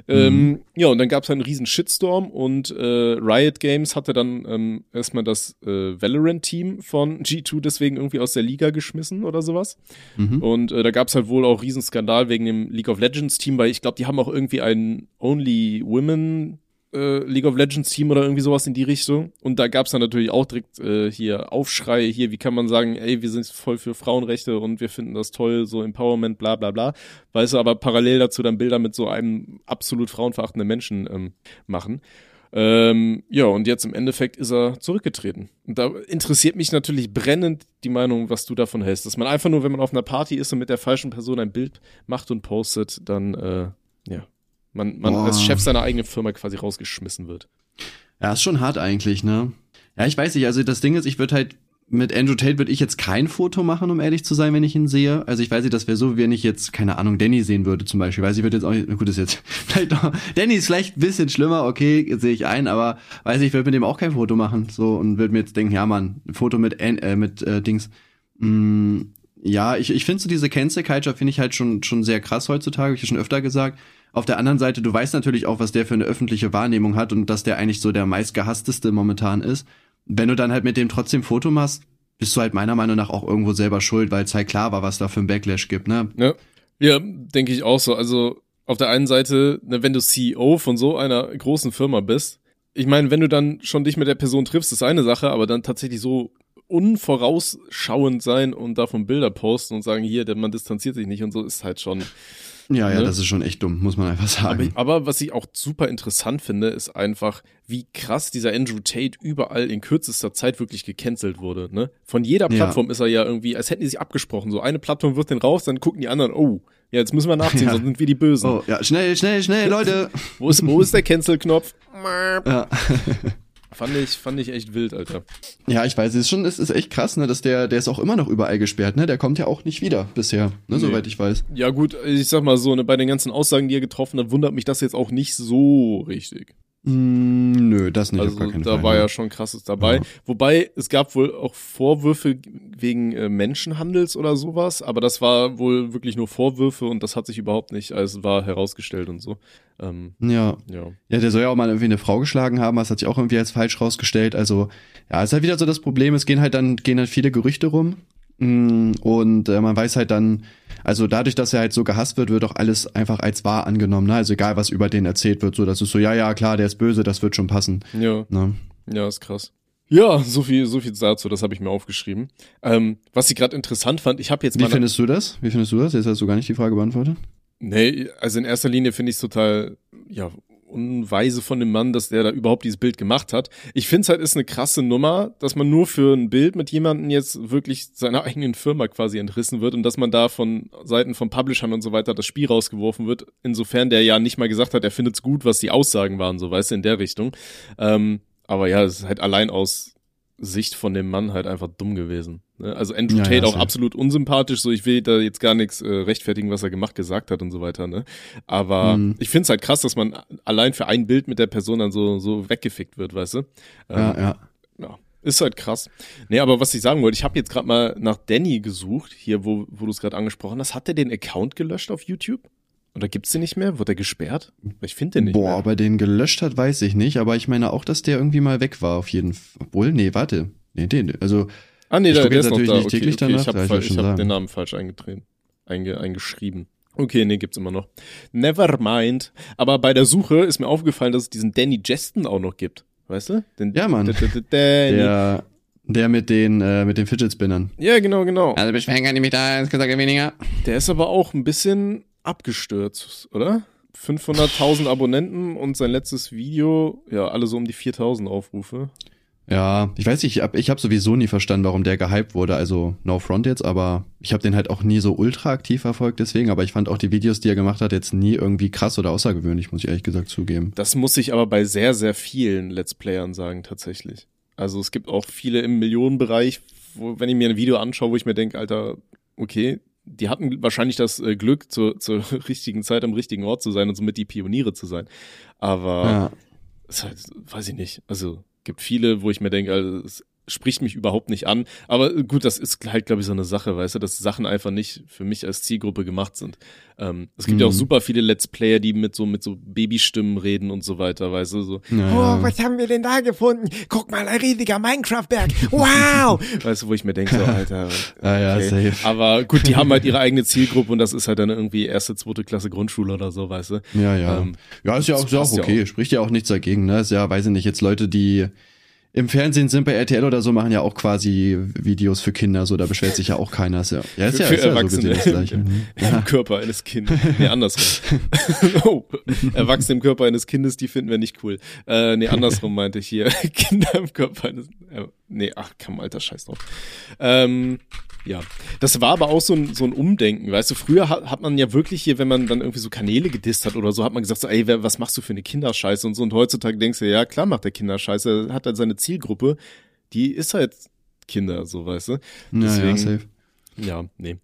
Ähm, ja, und dann gab es einen riesen Shitstorm und äh, Riot Games hatte dann ähm, erstmal das äh, Valorant-Team von G2 deswegen irgendwie aus der Liga geschmissen oder sowas. Mhm. Und äh, da gab es halt wohl auch riesen Skandal wegen dem League of Legends Team, weil ich glaube, die haben auch irgendwie ein Only Women äh, League of Legends Team oder irgendwie sowas in die Richtung. Und da gab es dann natürlich auch direkt äh, hier Aufschrei, hier, wie kann man sagen, ey, wir sind voll für Frauenrechte und wir finden das toll, so Empowerment, bla bla bla. Weißt du, aber parallel dazu dann Bilder mit so einem absolut frauenverachtenden Menschen ähm, machen. Ähm, ja, und jetzt im Endeffekt ist er zurückgetreten. Und da interessiert mich natürlich brennend die Meinung, was du davon hältst. Dass man einfach nur, wenn man auf einer Party ist und mit der falschen Person ein Bild macht und postet, dann, äh, ja, man, man Boah. als Chef seiner eigenen Firma quasi rausgeschmissen wird. Ja, ist schon hart eigentlich, ne? Ja, ich weiß nicht, also das Ding ist, ich würde halt mit Andrew Tate würde ich jetzt kein Foto machen, um ehrlich zu sein, wenn ich ihn sehe. Also ich weiß nicht, das wäre so, wenn ich jetzt, keine Ahnung, Danny sehen würde zum Beispiel. Weiß ich, würde jetzt auch nicht, gut, ist jetzt vielleicht noch, Danny ist vielleicht ein bisschen schlimmer, okay, sehe ich ein, aber weiß ich, ich würde mit dem auch kein Foto machen, so, und würde mir jetzt denken, ja Mann, ein Foto mit, äh, mit äh, Dings, mm, ja, ich, ich finde so diese Cancel Culture finde ich halt schon, schon sehr krass heutzutage, hab ich ja schon öfter gesagt. Auf der anderen Seite, du weißt natürlich auch, was der für eine öffentliche Wahrnehmung hat und dass der eigentlich so der meistgehassteste momentan ist. Wenn du dann halt mit dem trotzdem Foto machst, bist du halt meiner Meinung nach auch irgendwo selber schuld, weil es halt klar war, was da für ein Backlash gibt, ne? Ja, ja denke ich auch so. Also auf der einen Seite, ne, wenn du CEO von so einer großen Firma bist, ich meine, wenn du dann schon dich mit der Person triffst, ist eine Sache, aber dann tatsächlich so unvorausschauend sein und davon Bilder posten und sagen, hier, der Mann distanziert sich nicht und so, ist halt schon. Ja, ja, Ne? das ist schon echt dumm, muss man einfach Aber, sagen. aber was ich auch super interessant finde, ist einfach, wie krass dieser Andrew Tate überall in kürzester Zeit wirklich gecancelt wurde. Ne? Von jeder Ja. Plattform ist er ja irgendwie, als hätten die sich abgesprochen. So eine Plattform wirft den raus, dann gucken die anderen, oh, ja, jetzt müssen wir nachziehen, Ja. sonst sind wir die Bösen. oh, ja, schnell, schnell, schnell, Leute. Wo ist, wo ist der Cancel-Knopf? Ja. Fand ich, fand ich echt wild, Alter. Ja, ich weiß, es ist schon, es ist echt krass, ne, dass der, der ist auch immer noch überall gesperrt, ne? Der kommt ja auch nicht wieder bisher, ne, Nee. soweit ich weiß. Ja, gut, ich sag mal so, ne, bei den ganzen Aussagen, die er getroffen hat, wundert mich das jetzt auch nicht so richtig. Mm, nö, das nicht, Also da Fall. war ja schon krasses dabei. Ja. Wobei es gab wohl auch Vorwürfe wegen äh, Menschenhandels oder sowas, aber das war wohl wirklich nur Vorwürfe und das hat sich überhaupt nicht als wahr herausgestellt und so. Ähm, Ja. ja. Ja, der soll ja auch mal irgendwie eine Frau geschlagen haben, das hat sich auch irgendwie als falsch rausgestellt. Also, ja, ist halt wieder so das Problem, es gehen halt dann, gehen halt viele Gerüchte rum. Mm, Und äh, man weiß halt dann, also dadurch, dass er halt so gehasst wird, wird auch alles einfach als wahr angenommen. Ne? Also egal, was über den erzählt wird, so das ist so, ja, ja, klar, der ist böse, das wird schon passen. Ja, Ne? ja, ist krass. Ja, so viel, so viel dazu, das habe ich mir aufgeschrieben. Ähm, was ich gerade interessant fand, ich habe jetzt Wie mal. findest du das? Wie findest du das? Jetzt hast du gar nicht die Frage beantwortet. Nee, also in erster Linie finde ich es total, ja, unweise von dem Mann, dass der da überhaupt dieses Bild gemacht hat. Ich finde es halt ist eine krasse Nummer, dass man nur für ein Bild mit jemandem jetzt wirklich seiner eigenen Firma quasi entrissen wird und dass man da von Seiten von Publishern und so weiter das Spiel rausgeworfen wird, insofern der ja nicht mal gesagt hat, er findet's gut, was die Aussagen waren, so weißt du, in der Richtung. Ähm, aber ja, es ist halt allein aus Sicht von dem Mann halt einfach dumm gewesen. Ne? Also Andrew Ja, ja, Tate auch safe. absolut unsympathisch, so ich will da jetzt gar nichts äh, rechtfertigen, was er gemacht, gesagt hat und so weiter, ne? Aber Mhm. ich find's halt krass, dass man allein für ein Bild mit der Person dann so, so weggefickt wird, weißt du? Ähm, Ja, ja. ja. Ist halt krass. Nee, aber was ich sagen wollte, ich habe jetzt gerade mal nach Danny gesucht, hier, wo, wo du es gerade angesprochen hast. Hat der den Account gelöscht auf YouTube? Oder gibt's den nicht mehr? Wurde er gesperrt? Ich finde den nicht Boah, mehr. ob er den gelöscht hat, weiß ich nicht, aber ich meine auch, dass der irgendwie mal weg war, auf jeden Fall. Obwohl, nee, warte. Nee, den, also, Ah, nee, Ich der, gucke der jetzt ist noch natürlich da. nicht Okay, täglich okay, danach, ich habe ich hab den Namen falsch eingetreten, einge, eingeschrieben. Okay, nee, gibt's immer noch. Never mind. Aber bei der Suche ist mir aufgefallen, dass es diesen Danny Jeston auch noch gibt. Weißt du? Den, Ja, Mann. Danny. der, der mit den, äh, mit den Fidget Spinnern. Ja, genau, genau. Also beschweren kann ich mich da insgesamt weniger. Der ist aber auch ein bisschen abgestürzt, oder? 500.000 Abonnenten und sein letztes Video, ja, alle so um die 4.000 Aufrufe. Ja, ich weiß nicht, ich habe ich hab sowieso nie verstanden, warum der gehypt wurde. Also No Front jetzt, aber ich habe den halt auch nie so ultra aktiv verfolgt deswegen. Aber ich fand auch die Videos, die er gemacht hat, jetzt nie irgendwie krass oder außergewöhnlich, muss ich ehrlich gesagt zugeben. Das muss ich aber bei sehr, sehr vielen Let's Playern sagen, tatsächlich. Also es gibt auch viele im Millionenbereich, wo, wenn ich mir ein Video anschaue, wo ich mir denke, Alter, okay, die hatten wahrscheinlich das äh, Glück, zur, zur richtigen Zeit am richtigen Ort zu sein und somit die Pioniere zu sein. Aber Ja. halt, weiß ich nicht. Also gibt viele, wo ich mir denke, also, spricht mich überhaupt nicht an. Aber gut, das ist halt, glaube ich, so eine Sache, weißt du, dass Sachen einfach nicht für mich als Zielgruppe gemacht sind. Ähm, es gibt ja auch Mhm. super viele Let's Player, die mit so mit so Babystimmen reden und so weiter, weißt du, so. Ja. Oh, was haben wir denn da gefunden? Guck mal, ein riesiger Minecraft-Berg. Wow! weißt du, wo ich mir denke, so, Alter. Ah ja, okay. safe. Aber gut, die haben halt ihre eigene Zielgruppe und das ist halt dann irgendwie erste, zweite Klasse Grundschule oder so, weißt du. Ja, ja. Ähm, ja, ist ja auch, ist ja auch passt ja okay. Spricht ja auch nichts dagegen, ne? Ist ja, weiß ich nicht, jetzt Leute, die im Fernsehen sind bei RTL oder so, machen ja auch quasi Videos für Kinder, so, da beschwert sich ja auch keiner. Ist ja, ja, ist Für- ja, für ist ja so Erwachsene. gesehen das Gleiche. Mhm. Im Körper eines Kindes. Nee, andersrum. oh, Erwachsene im Körper eines Kindes, die finden wir nicht cool. Äh, nee, andersrum meinte ich hier. Kinder im Körper eines. Nee, ach komm, alter Scheiß drauf. Ähm, ja. Das war aber auch so ein, so ein Umdenken, weißt du, früher hat, hat man ja wirklich hier, wenn man dann irgendwie so Kanäle gedisst hat oder so, hat man gesagt so, ey, wer, was machst du für eine Kinderscheiße und so und heutzutage denkst du, ja, klar macht der Kinderscheiße, er hat halt seine Zielgruppe, die ist halt Kinder, so, weißt du. Ja, ja, Deswegen- safe. Ja, nee.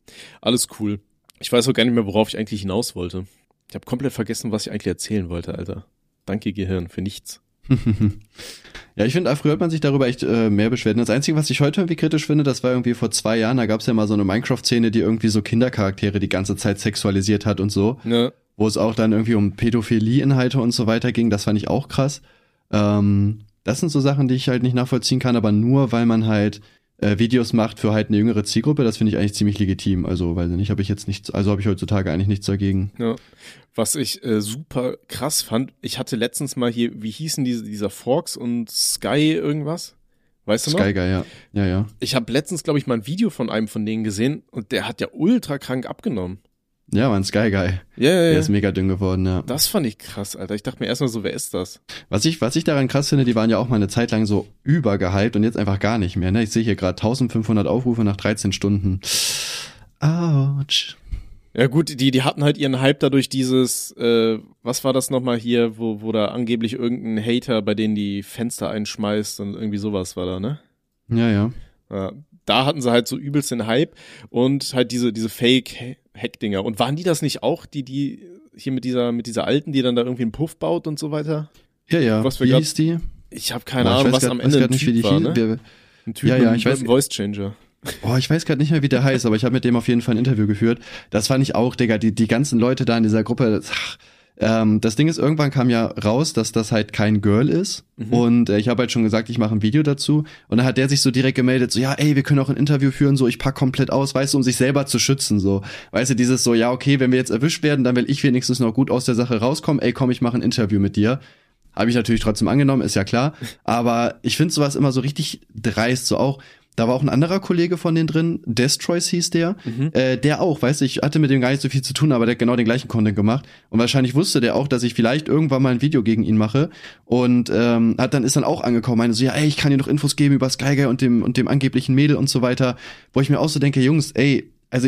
Alles cool. Ich weiß auch gar nicht mehr, worauf ich eigentlich hinaus wollte. Ich habe komplett vergessen, was ich eigentlich erzählen wollte, Alter. Danke, Gehirn, für nichts. Ja, ich finde, früher hat man sich darüber echt äh, mehr beschwert. Und Das Einzige, was ich heute irgendwie kritisch finde, das war irgendwie vor zwei Jahren, da gab es ja mal so eine Minecraft-Szene, die irgendwie so Kindercharaktere die ganze Zeit sexualisiert hat und so, Ja, wo es auch dann irgendwie um Pädophilie-Inhalte und so weiter ging. Das fand ich auch krass. Ähm, das sind so Sachen, die ich halt nicht nachvollziehen kann, aber nur, weil man halt äh, Videos macht für halt eine jüngere Zielgruppe, das finde ich eigentlich ziemlich legitim. Also, weiß ich nicht, habe ich jetzt nichts, also habe ich heutzutage eigentlich nichts dagegen. ja. Was ich äh, super krass fand, ich hatte letztens mal hier, wie hießen diese, dieser Forks und Sky irgendwas? Weißt du noch? Sky Guy, ja. Ja, ja. Ich habe letztens, glaube ich, mal ein Video von einem von denen gesehen und der hat ja ultra krank abgenommen. Ja, man, Sky Guy. Ja, ja, Der ja. ist mega dünn geworden, ja. Das fand ich krass, Alter. Ich dachte mir erstmal so, wer ist das? Was ich, was ich daran krass finde, die waren ja auch mal eine Zeit lang so übergehypt und jetzt einfach gar nicht mehr. Ne? Ich sehe hier gerade 1500 Aufrufe nach 13 Stunden. Autsch. Ja gut, die, die hatten halt ihren Hype dadurch dieses, äh, was war das nochmal hier, wo, wo da angeblich irgendein Hater bei denen die Fenster einschmeißt und irgendwie sowas war da, ne? Ja, ja. Ja, da hatten sie halt so übelst den Hype und halt diese, diese Fake-Hack-Dinger. Und waren die das nicht auch, die, die hier mit dieser, mit dieser alten, die dann da irgendwie einen Puff baut und so weiter? Ja, ja. Was wir wie hieß die? Ich habe keine Boah, Ahnung, was grad- am Ende ein nicht, wie Typ die war, ne? Wir- Ein Typ Ja, ja, mit, ich weiß- Voice Changer. Boah, ich weiß gerade nicht mehr, wie der heißt, aber ich habe mit dem auf jeden Fall ein Interview geführt. Das fand ich auch, Digga, die, die ganzen Leute da in dieser Gruppe, das, ach, ähm, das Ding ist, irgendwann kam ja raus, dass das halt kein Girl ist. Mhm. Und äh, ich habe halt schon gesagt, ich mache ein Video dazu. Und dann hat der sich so direkt gemeldet, so, ja, ey, wir können auch ein Interview führen, so, ich pack komplett aus, weißt du, um sich selber zu schützen, so. Weißt du, dieses so, ja, okay, wenn wir jetzt erwischt werden, dann will ich wenigstens noch gut aus der Sache rauskommen, ey, komm, ich mache ein Interview mit dir. Habe ich natürlich trotzdem angenommen, ist ja klar. Aber ich finde sowas immer so richtig dreist, so auch. Da war auch ein anderer Kollege von denen drin, Destroys hieß der, Mhm. äh, der auch, weißt du, ich hatte mit dem gar nicht so viel zu tun, aber der hat genau den gleichen Content gemacht. Und wahrscheinlich wusste der auch, dass ich vielleicht irgendwann mal ein Video gegen ihn mache. Und ähm, hat dann ist dann auch angekommen, meinte so, ja, ey, ich kann dir noch Infos geben über Sky Guy und dem und dem angeblichen Mädel und so weiter. Wo ich mir auch so denke, Jungs, ey, also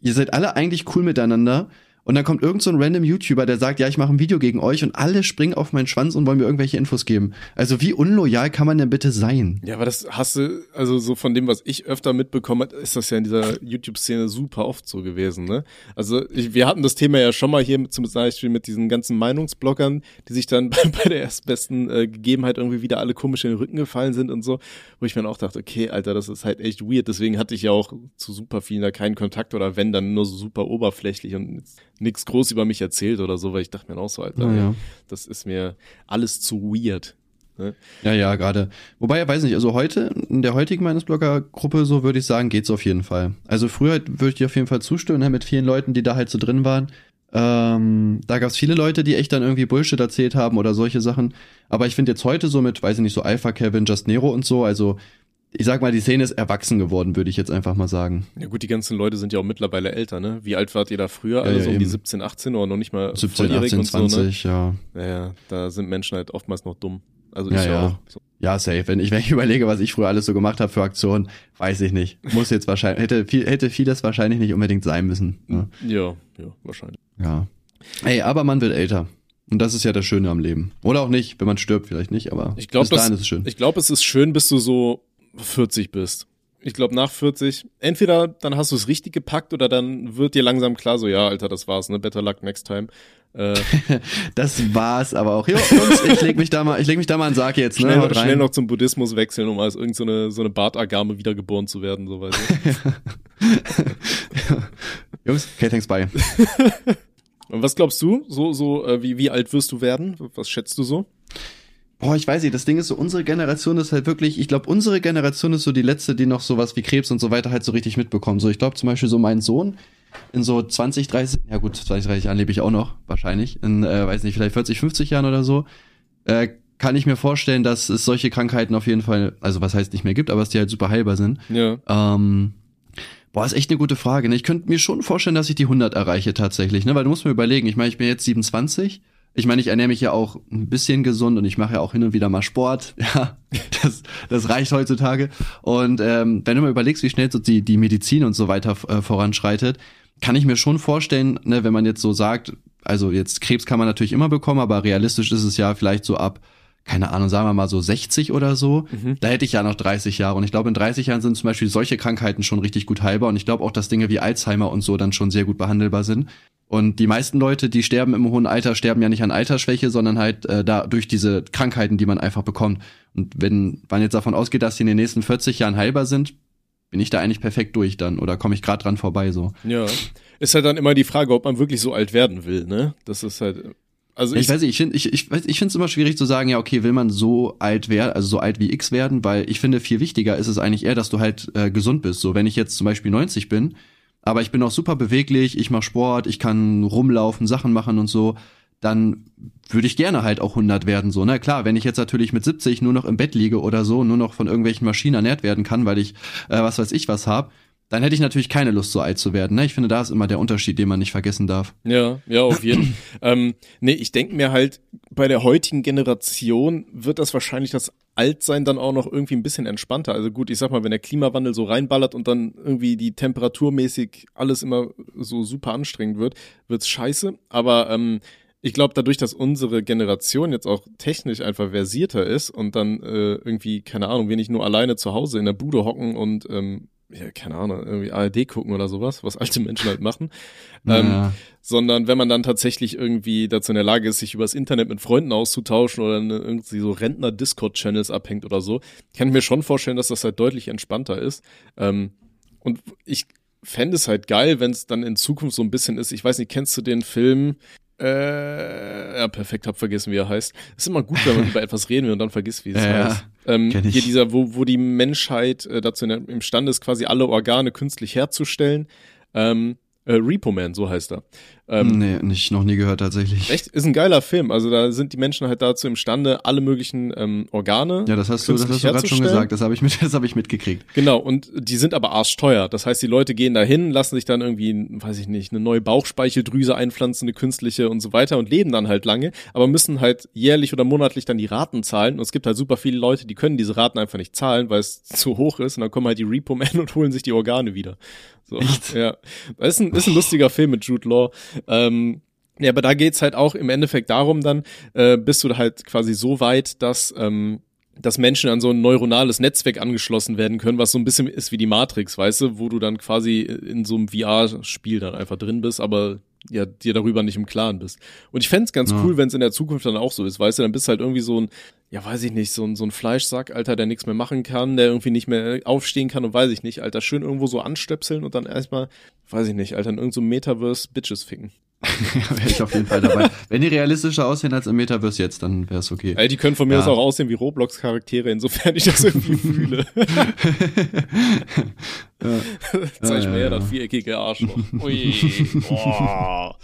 ihr seid alle eigentlich cool miteinander. Und dann kommt irgend so ein random YouTuber, der sagt, ja, ich mache ein Video gegen euch und alle springen auf meinen Schwanz und wollen mir irgendwelche Infos geben. Also wie unloyal kann man denn bitte sein? Ja, aber das hast du, also so von dem, was ich öfter mitbekommen habe, ist das ja in dieser YouTube-Szene super oft so gewesen, ne? Also ich, wir hatten das Thema ja schon mal hier mit, zum Beispiel mit diesen ganzen Meinungsbloggern, die sich dann bei, bei der erstbesten äh, Gegebenheit irgendwie wieder alle komisch in den Rücken gefallen sind und so, wo ich mir dann auch dachte, okay, Alter, das ist halt echt weird. Deswegen hatte ich ja auch zu super vielen da keinen Kontakt oder wenn, dann nur so super oberflächlich und nichts groß über mich erzählt oder so, weil ich dachte mir auch so, Alter, ey, das ist mir alles zu weird. Ne? Ja, ja, gerade. Wobei, ja, weiß nicht, also heute, in der heutigen Meinungsblogger-Gruppe, so würde ich sagen, geht's auf jeden Fall. Also früher würde ich dir auf jeden Fall zustimmen, ne, mit vielen Leuten, die da halt so drin waren. Ähm, da gab's viele Leute, die echt dann irgendwie Bullshit erzählt haben oder solche Sachen. Aber ich finde jetzt heute so mit, weiß ich nicht, so Alpha Kevin, Just Nero und so, also ich sag mal, die Szene ist erwachsen geworden, würde ich jetzt einfach mal sagen. Ja gut, die ganzen Leute sind ja auch mittlerweile älter, ne? Wie alt wart ihr da früher? Ja, Alle ja, so um die eben. 17, 18 oder noch nicht mal 17, volljährig 18, und so, ne? 20, ja. Ja, ja, da sind Menschen halt oftmals noch dumm. Also Ja, ich ja. auch. So. Ja, safe. Wenn ich, wenn ich überlege, was ich früher alles so gemacht habe für Aktionen, weiß ich nicht. Muss jetzt wahrscheinlich, hätte, viel, hätte vieles wahrscheinlich nicht unbedingt sein müssen. Ne? Ja, ja, wahrscheinlich. Ja. Ey, aber man wird älter. Und das ist ja das Schöne am Leben. Oder auch nicht, wenn man stirbt, vielleicht nicht, aber Ich glaube, bis dahin ist es schön. ich glaube, es ist schön, bis du so 40 bist. Ich glaube, nach 40, entweder dann hast du es richtig gepackt oder dann wird dir langsam klar, so, ja, Alter, das war's, ne? Better luck next time. Äh, Das war's aber auch. Jo, Jungs, ich leg mich da mal, ich leg mich da mal an den Sarg jetzt, ne? schnell, rein. schnell noch zum Buddhismus wechseln, um als irgendeine so eine, so eine Bartagame wiedergeboren zu werden, so weiß ich. Jungs, okay, thanks, bye. Und was glaubst du? So, so, äh, wie, wie alt wirst du werden? Was schätzt du so? Boah, ich weiß nicht, das Ding ist so, unsere Generation ist halt wirklich, ich glaube, unsere Generation ist so die letzte, die noch sowas wie Krebs und so weiter halt so richtig mitbekommt. So, ich glaube zum Beispiel so mein Sohn in so 20, 30, ja gut, 20, 30 Jahren lebe ich auch noch, wahrscheinlich, in, äh, weiß nicht, vielleicht 40, 50 Jahren oder so, äh, kann ich mir vorstellen, dass es solche Krankheiten auf jeden Fall, also was heißt nicht mehr gibt, aber dass die halt super heilbar sind. Ja. Ähm, boah, ist echt eine gute Frage. Ne? Ich könnte mir schon vorstellen, dass ich die 100 erreiche tatsächlich, ne? Weil du musst mir überlegen, ich meine, ich bin jetzt 27. Ich meine, ich ernähre mich ja auch ein bisschen gesund und ich mache ja auch hin und wieder mal Sport. Ja, das, das reicht heutzutage. Und ähm, wenn du mal überlegst, wie schnell so die, die Medizin und so weiter äh, voranschreitet, kann ich mir schon vorstellen, ne, wenn man jetzt so sagt, also jetzt Krebs kann man natürlich immer bekommen, aber realistisch ist es ja vielleicht so ab, keine Ahnung, sagen wir mal so 60 oder so, da hätte ich ja noch 30 Jahre. Und ich glaube, in 30 Jahren sind zum Beispiel solche Krankheiten schon richtig gut heilbar. Und ich glaube auch, dass Dinge wie Alzheimer und so dann schon sehr gut behandelbar sind. Und die meisten Leute, die sterben im hohen Alter, sterben ja nicht an Altersschwäche, sondern halt äh, da durch diese Krankheiten, die man einfach bekommt. Und wenn man jetzt davon ausgeht, dass die in den nächsten 40 Jahren heilbar sind, bin ich da eigentlich perfekt durch dann oder komme ich gerade dran vorbei so. Ja. Ist halt dann immer die Frage, ob man wirklich so alt werden will, ne? Das ist halt. Also Ich, ich, weiß nicht, ich finde ich, ich, ich finde es immer schwierig zu sagen, ja, okay, will man so alt werden, also so alt wie X werden, weil ich finde, viel wichtiger ist es eigentlich eher, dass du halt äh, gesund bist. So, wenn ich jetzt zum Beispiel 90 bin, aber ich bin auch super beweglich, ich mache Sport, ich kann rumlaufen, Sachen machen und so, dann würde ich gerne halt auch 100 werden, so, na klar, wenn ich jetzt natürlich mit 70 nur noch im Bett liege oder so, nur noch von irgendwelchen Maschinen ernährt werden kann, weil ich, äh, was weiß ich was hab, dann hätte ich natürlich keine Lust, so alt zu werden. Ne? Ich finde, da ist immer der Unterschied, den man nicht vergessen darf. Ja, ja, auf jeden. ähm, nee, ich denke mir halt, bei der heutigen Generation wird das wahrscheinlich das Altsein dann auch noch irgendwie ein bisschen entspannter. Also gut, ich sag mal, wenn der Klimawandel so reinballert und dann irgendwie die temperaturmäßig alles immer so super anstrengend wird, wird's scheiße. Aber ähm, ich glaube, dadurch, dass unsere Generation jetzt auch technisch einfach versierter ist und dann äh, irgendwie, keine Ahnung, wir nicht nur alleine zu Hause in der Bude hocken und ähm, ja, keine Ahnung, irgendwie ARD gucken oder sowas, was alte Menschen halt machen. Ähm, Ja. sondern wenn man dann tatsächlich irgendwie dazu in der Lage ist, sich übers Internet mit Freunden auszutauschen oder irgendwie so Rentner-Discord-Channels abhängt oder so, kann ich mir schon vorstellen, dass das halt deutlich entspannter ist. Ähm, und ich fände es halt geil, wenn es dann in Zukunft so ein bisschen ist, ich weiß nicht, kennst du den Film? Äh, ja, perfekt, hab vergessen, wie er heißt. Es ist immer gut, wenn man über etwas reden will und dann vergisst, wie es Ja, heißt. Ähm, Kenn ich. hier dieser, wo, wo die Menschheit äh, dazu der, imstande ist, quasi alle Organe künstlich herzustellen. Ähm, äh, Repo Man, so heißt er. Ähm, nee, nicht, noch nie gehört tatsächlich. Echt, ist ein geiler Film. Also da sind die Menschen halt dazu imstande, alle möglichen ähm, Organe. Ja, das hast du, das hast du gerade schon gesagt. Das habe ich mit, das habe ich mitgekriegt. Genau, und die sind aber arschteuer. Das heißt, die Leute gehen dahin, lassen sich dann irgendwie, weiß ich nicht, eine neue Bauchspeicheldrüse einpflanzen, eine künstliche und so weiter und leben dann halt lange, aber müssen halt jährlich oder monatlich dann die Raten zahlen. Und es gibt halt super viele Leute, die können diese Raten einfach nicht zahlen, weil es zu hoch ist. Und dann kommen halt die Repo-Men und holen sich die Organe wieder. So, ja. Das ist ein, ist ein lustiger Film mit Jude Law. Ähm, ja, aber da geht's halt auch im Endeffekt darum dann, äh, bist du halt quasi so weit, dass, ähm, dass Menschen an so ein neuronales Netzwerk angeschlossen werden können, was so ein bisschen ist wie die Matrix, weißt du, wo du dann quasi in so einem VR-Spiel dann einfach drin bist, aber ja, dir darüber nicht im Klaren bist. Und ich fänd's ganz Ja. cool, wenn es in der Zukunft dann auch so ist, weißt du, dann bist du halt irgendwie so ein, ja, weiß ich nicht, so ein, so ein Fleischsack, Alter, der nichts mehr machen kann, der irgendwie nicht mehr aufstehen kann und weiß ich nicht, Alter, schön irgendwo so anstöpseln und dann erstmal, weiß ich nicht, Alter, in irgendeinem so Metaverse Bitches ficken. Wäre ich auf jeden Fall dabei. Wenn die realistischer aussehen als im Metaverse jetzt, dann wäre es okay. Ey, die können von mir Ja. aus auch aussehen wie Roblox-Charaktere, insofern ich das irgendwie fühle. Zeig Ja, mir ja, ja. das viereckige Arschloch. Ui. Boah.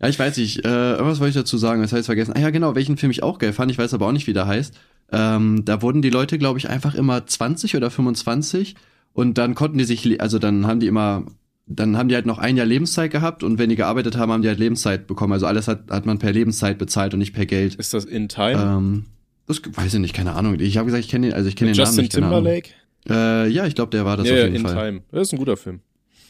Ja, ich weiß nicht. Äh, irgendwas wollte ich dazu sagen, das habe ich vergessen. Ah ja, genau, welchen Film ich auch geil fand, ich weiß aber auch nicht, wie der heißt. Ähm, da wurden die Leute, glaube ich, einfach immer 20 oder 25 und dann konnten die sich, also dann haben die immer dann haben die halt noch ein Jahr Lebenszeit gehabt und wenn die gearbeitet haben, haben die halt Lebenszeit bekommen. Also alles hat, hat man per Lebenszeit bezahlt und nicht per Geld. Ist das in Time? Ähm, das weiß ich nicht, keine Ahnung. Ich habe gesagt, ich kenne den, also ich kenne den Justin Namen nicht. Ahnung. Timberlake? Äh, ja, ich glaube, der war das ja, auf jeden in Fall. Time. Das ist ein guter Film.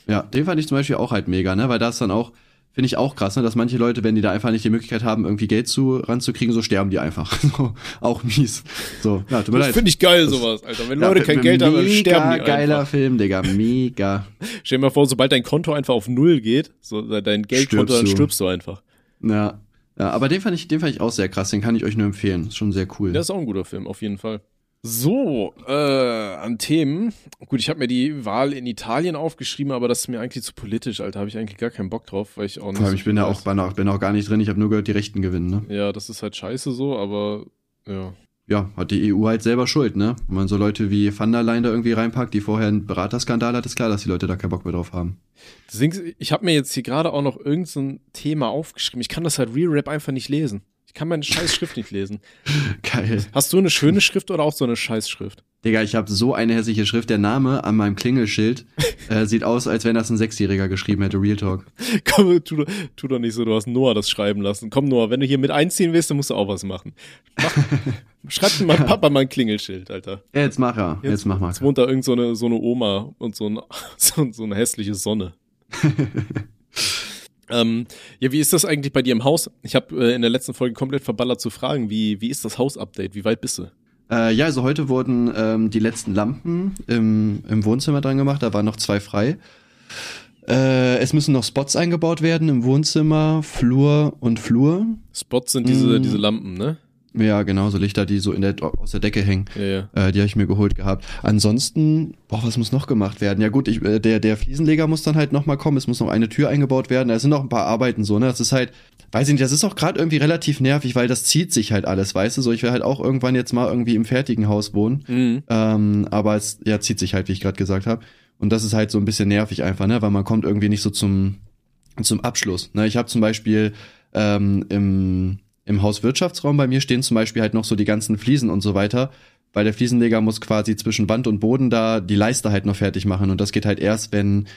Ja, den fand ich zum Beispiel auch halt mega, ne? Weil das dann auch, finde ich auch krass, ne? Dass manche Leute, wenn die da einfach nicht die Möglichkeit haben, irgendwie Geld zu ranzukriegen, so sterben die einfach. So, auch mies. So, ja, tut mir Das finde ich geil, sowas, Alter. Wenn Ja, Leute kein Geld haben, sterben die geiler einfach. Film, Digga, mega. Stell dir mal vor, sobald dein Konto einfach auf Null geht, so dein Geldkonto, Stirbst dann stirbst du einfach. Ja. Ja, aber den fand ich, den fand ich auch sehr krass, den kann ich euch nur empfehlen. Ist schon sehr cool. Der ist auch ein guter Film, auf jeden Fall. So, äh, an Themen. Gut, ich habe mir die Wahl in Italien aufgeschrieben, aber das ist mir eigentlich zu politisch, Alter. Habe ich eigentlich gar keinen Bock drauf, weil ich auch nicht. Allem, so ich bin weiß. auch, bin auch, bin auch gar nicht drin, ich habe nur gehört, die Rechten gewinnen, ne? Ja, das ist halt scheiße so, aber ja. Ja, hat die EU halt selber Schuld, ne? Wenn man so Leute wie Van der Leyen da irgendwie reinpackt, die vorher einen Beraterskandal hat, ist klar, dass die Leute da keinen Bock mehr drauf haben. Deswegen, ich habe mir jetzt hier gerade auch noch irgendein so Thema aufgeschrieben. Ich kann das halt Real Rap einfach nicht lesen. Ich kann meine scheiß Schrift nicht lesen. Geil. Hast du eine schöne Schrift oder auch so eine scheiß Schrift? Digga, ich habe so eine hässliche Schrift. Der Name an meinem Klingelschild äh, sieht aus, als wenn das ein Sechsjähriger geschrieben hätte. Real Talk. Komm, tu, tu doch nicht so, du hast Noah das schreiben lassen. Komm, Noah, wenn du hier mit einziehen willst, dann musst du auch was machen. Mach, schreib dir mal Papa mal ein Klingelschild, Alter. Ja, jetzt mach er. Jetzt, mach mal. Jetzt wohnt da irgend so eine, so eine Oma und so, ein, so, so eine hässliche Sonne. Ähm, ja, wie ist das eigentlich bei dir im Haus? Ich habe äh, in der letzten Folge komplett verballert zu fragen, wie, wie ist das Haus-Update? Wie weit bist du? Äh, ja, also heute wurden ähm, die letzten Lampen im, im Wohnzimmer dran gemacht. Da waren noch zwei frei. Äh, es müssen noch Spots eingebaut werden im Wohnzimmer, Flur und Flur. Spots sind diese, Mm. diese Lampen, ne? Ja, genau, so Lichter, die so in der, aus der Decke hängen. Ja, ja. Äh, die habe ich mir geholt gehabt. Ansonsten, boah, was muss noch gemacht werden? Ja gut, ich, äh, der, der Fliesenleger muss dann halt nochmal kommen. Es muss noch eine Tür eingebaut werden. Da sind noch ein paar Arbeiten so, ne? Das ist halt, weiß ich nicht, das ist auch gerade irgendwie relativ nervig, weil das zieht sich halt alles, weißt du? So, ich will halt auch irgendwann jetzt mal irgendwie im fertigen Haus wohnen. Mhm. Ähm, aber es ja, zieht sich halt, wie ich gerade gesagt habe. Und das ist halt so ein bisschen nervig einfach, ne? Weil man kommt irgendwie nicht so zum, zum Abschluss. Ne? Ich habe zum Beispiel ähm, im, im Hauswirtschaftsraum bei mir stehen zum Beispiel halt noch so die ganzen Fliesen und so weiter. Weil der Fliesenleger muss quasi zwischen Wand und Boden da die Leiste halt noch fertig machen. Und das geht halt erst, wenn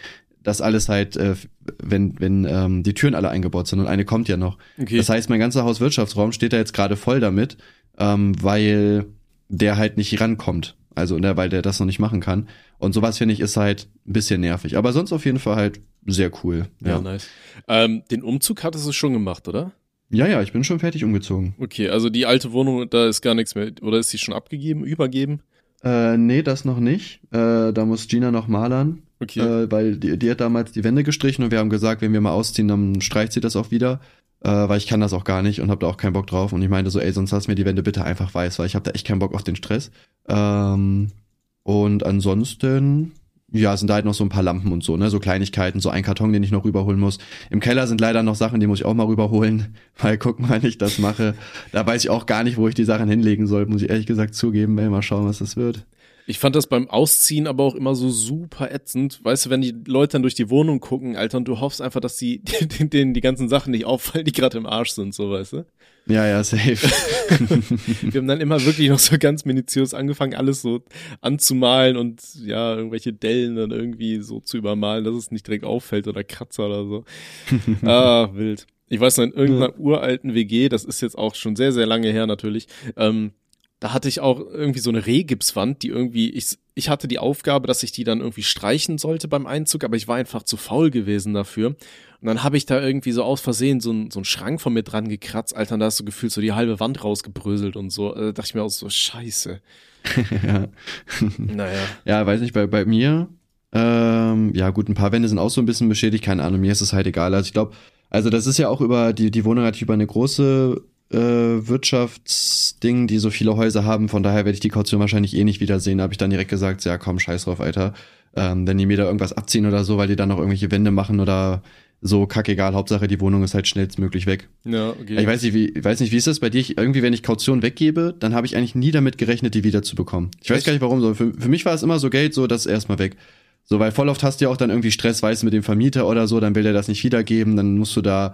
das alles halt, äh, wenn, wenn ähm, die Türen alle eingebaut sind und eine kommt ja noch. Okay. Das heißt, mein ganzer Hauswirtschaftsraum steht da jetzt gerade voll damit, ähm, weil der halt nicht rankommt. Also, ne, weil der das noch nicht machen kann. Und sowas finde ich ist halt ein bisschen nervig. Aber sonst auf jeden Fall halt sehr cool. ja, Ja, nice. Ähm, den Umzug hattest du schon gemacht, oder? Ja, ja ich bin schon fertig umgezogen. Okay, also die alte Wohnung, da ist gar nichts mehr. Oder ist die schon abgegeben, übergeben? Äh, nee, das noch nicht. Äh, da muss Gina noch malern. Okay. Äh, weil die, die hat damals die Wände gestrichen und wir haben gesagt, wenn wir mal ausziehen, dann streicht sie das auch wieder. Äh, weil ich kann das auch gar nicht und habe da auch keinen Bock drauf. Und ich meinte so, ey, sonst lass mir die Wände bitte einfach weiß, weil ich habe da echt keinen Bock auf den Stress. Ähm, und ansonsten, ja, sind da halt noch so ein paar Lampen und so, ne? So Kleinigkeiten, so ein Karton, den ich noch rüberholen muss. Im Keller sind leider noch Sachen, die muss ich auch mal rüberholen. Weil guck mal, wenn ich das mache, da weiß ich auch gar nicht, wo ich die Sachen hinlegen soll, muss ich ehrlich gesagt zugeben. Ey, mal schauen, was das wird. Ich fand das beim Ausziehen aber auch immer so super ätzend. Weißt du, wenn die Leute dann durch die Wohnung gucken, Alter, und du hoffst einfach, dass die, denen die ganzen Sachen nicht auffallen, die gerade im Arsch sind, so, weißt du? Ja, ja, safe. Wir haben dann immer wirklich noch so ganz minutiös angefangen, alles so anzumalen und ja, irgendwelche Dellen dann irgendwie so zu übermalen, dass es nicht direkt auffällt oder Kratzer oder so. ah, wild. Ich weiß noch, in irgendeiner uralten WG, das ist jetzt auch schon sehr, sehr lange her natürlich, ähm, da hatte ich auch irgendwie so eine Rehgipswand, die irgendwie, ich, ich hatte die Aufgabe, dass ich die dann irgendwie streichen sollte beim Einzug, aber ich war einfach zu faul gewesen dafür. Und dann habe ich da irgendwie so aus Versehen so, ein, so einen Schrank von mir dran gekratzt, Alter, und da hast du gefühlt so die halbe Wand rausgebröselt und so. Da dachte ich mir auch so, scheiße. ja. Naja. ja, weiß nicht, bei, bei mir, ähm, ja gut, ein paar Wände sind auch so ein bisschen beschädigt, keine Ahnung, mir ist es halt egal. Also ich glaube, also das ist ja auch über, die, die Wohnung hat über eine große äh, Wirtschaftsding, die so viele Häuser haben, von daher werde ich die Kaution wahrscheinlich eh nicht wiedersehen. Da habe ich dann direkt gesagt, ja komm, scheiß drauf, Alter. Ähm, wenn die mir da irgendwas abziehen oder so, weil die dann noch irgendwelche Wände machen oder so, kackegal, Hauptsache die Wohnung ist halt schnellstmöglich weg. Ja, okay. Ich weiß nicht, wie, ich weiß nicht, wie ist das bei dir? Ich, irgendwie, wenn ich Kaution weggebe, dann habe ich eigentlich nie damit gerechnet, die wieder zu bekommen. Ich weiß Echt? gar nicht warum so. Für, für mich war es immer so Geld, so das ist erstmal weg. So, weil voll oft hast du ja auch dann irgendwie Stress, weißt mit dem Vermieter oder so, dann will der das nicht wiedergeben, dann musst du da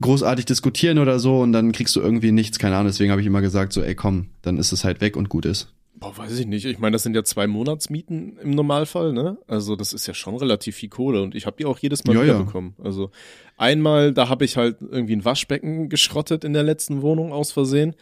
großartig diskutieren oder so und dann kriegst du irgendwie nichts, keine Ahnung. Deswegen habe ich immer gesagt, so, ey, komm, dann ist es halt weg und gut ist. Boah, weiß ich nicht. Ich meine, das sind ja zwei Monatsmieten im Normalfall, ne? Also das ist ja schon relativ viel Kohle und ich habe die auch jedes Mal Ja, wieder ja. bekommen. Also einmal, da habe ich halt irgendwie ein Waschbecken geschrottet in der letzten Wohnung aus Versehen.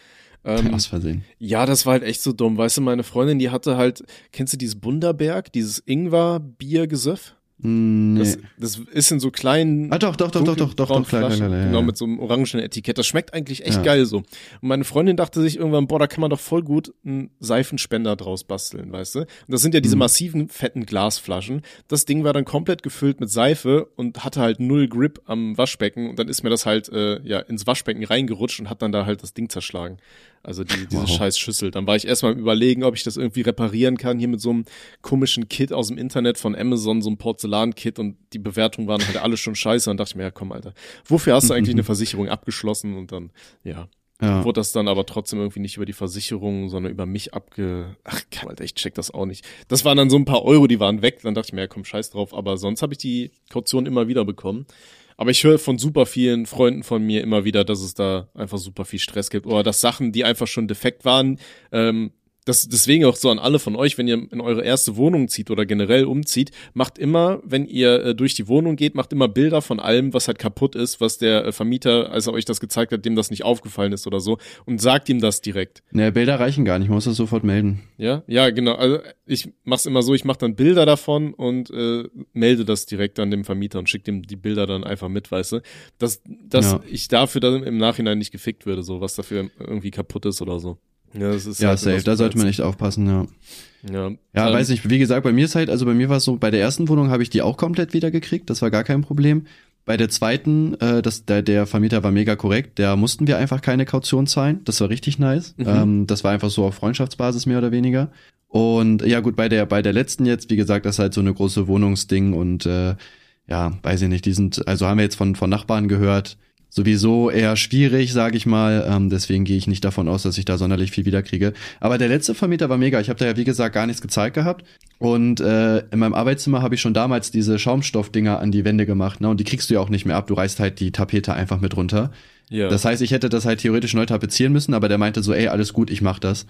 Ähm, Aus Versehen. ja, das war halt echt so dumm. Weißt du, meine Freundin, die hatte halt, kennst du dieses Bunderberg, dieses Ingwer-Bier-Gesöff? Nee. Das, das ist in so kleinen ah, doch, doch, doch, doch, doch, doch, doch, klar, Flaschen. klar, ja, Genau, mit so einem orangen Etikett. Das schmeckt eigentlich echt Ja. geil so. Und meine Freundin dachte sich irgendwann, boah, da kann man doch voll gut einen Seifenspender draus basteln, weißt du? Und das sind ja diese Mhm. massiven, fetten Glasflaschen. Das Ding war dann komplett gefüllt mit Seife und hatte halt null Grip am Waschbecken. Und dann ist mir das halt äh, ja ins Waschbecken reingerutscht und hat dann da halt das Ding zerschlagen. Also die, diese Wow. scheiß Schüssel. Dann war ich erstmal überlegen, ob ich das irgendwie reparieren kann, hier mit so einem komischen Kit aus dem Internet von Amazon, so einem Porzellankit und die Bewertungen waren halt alle schon scheiße. Und dachte ich mir, ja komm, Alter, wofür hast du eigentlich eine Versicherung abgeschlossen? Und dann, ja, Ja. wurde das dann aber trotzdem irgendwie nicht über die Versicherung, sondern über mich abge... Ach, komm, Alter, ich check das auch nicht. Das waren dann so ein paar Euro, die waren weg. Dann dachte ich mir, ja komm, scheiß drauf. Aber sonst habe ich die Kaution immer wieder bekommen. Aber ich höre von super vielen Freunden von mir immer wieder, dass es da einfach super viel Stress gibt oder dass Sachen, die einfach schon defekt waren, ähm, das, deswegen auch so an alle von euch, wenn ihr in eure erste Wohnung zieht oder generell umzieht, macht immer, wenn ihr äh, durch die Wohnung geht, macht immer Bilder von allem, was halt kaputt ist, was der äh, Vermieter, als er euch das gezeigt hat, dem das nicht aufgefallen ist oder so und sagt ihm das direkt. Nee, Bilder reichen gar nicht, man muss das sofort melden. Ja, ja, genau. Also ich mach's immer so, ich mache dann Bilder davon und äh, melde das direkt an dem Vermieter und schicke dem die Bilder dann einfach mit, weißt du, dass, dass Ja. ich dafür dann im Nachhinein nicht gefickt würde, so was dafür irgendwie kaputt ist oder so. Ja, das ist Ja, halt safe, da so sollte man echt aufpassen, ja. Ja, Ja, ähm, weiß nicht, wie gesagt, bei mir ist halt, also bei mir war es so, bei der ersten Wohnung habe ich die auch komplett wieder gekriegt, das war gar kein Problem. Bei der zweiten, äh, das, der, der Vermieter war mega korrekt, da mussten wir einfach keine Kaution zahlen, das war richtig nice. Mhm. Ähm, das war einfach so auf Freundschaftsbasis mehr oder weniger. Und ja gut, bei der, bei der letzten jetzt, wie gesagt, das ist halt so eine große Wohnungsding und äh, ja, weiß ich nicht, die sind, also haben wir jetzt von, von Nachbarn gehört, sowieso eher schwierig, sage ich mal. Ähm, deswegen gehe ich nicht davon aus, dass ich da sonderlich viel wiederkriege. Aber der letzte Vermieter war mega. Ich habe da ja, wie gesagt, gar nichts gezeigt gehabt. Und äh, in meinem Arbeitszimmer habe ich schon damals diese Schaumstoffdinger an die Wände gemacht. Ne? Und die kriegst du ja auch nicht mehr ab. Du reißt halt die Tapete einfach mit runter. ja. Das heißt, ich hätte das halt theoretisch neu tapezieren müssen, aber der meinte so, ey, alles gut, ich mach das.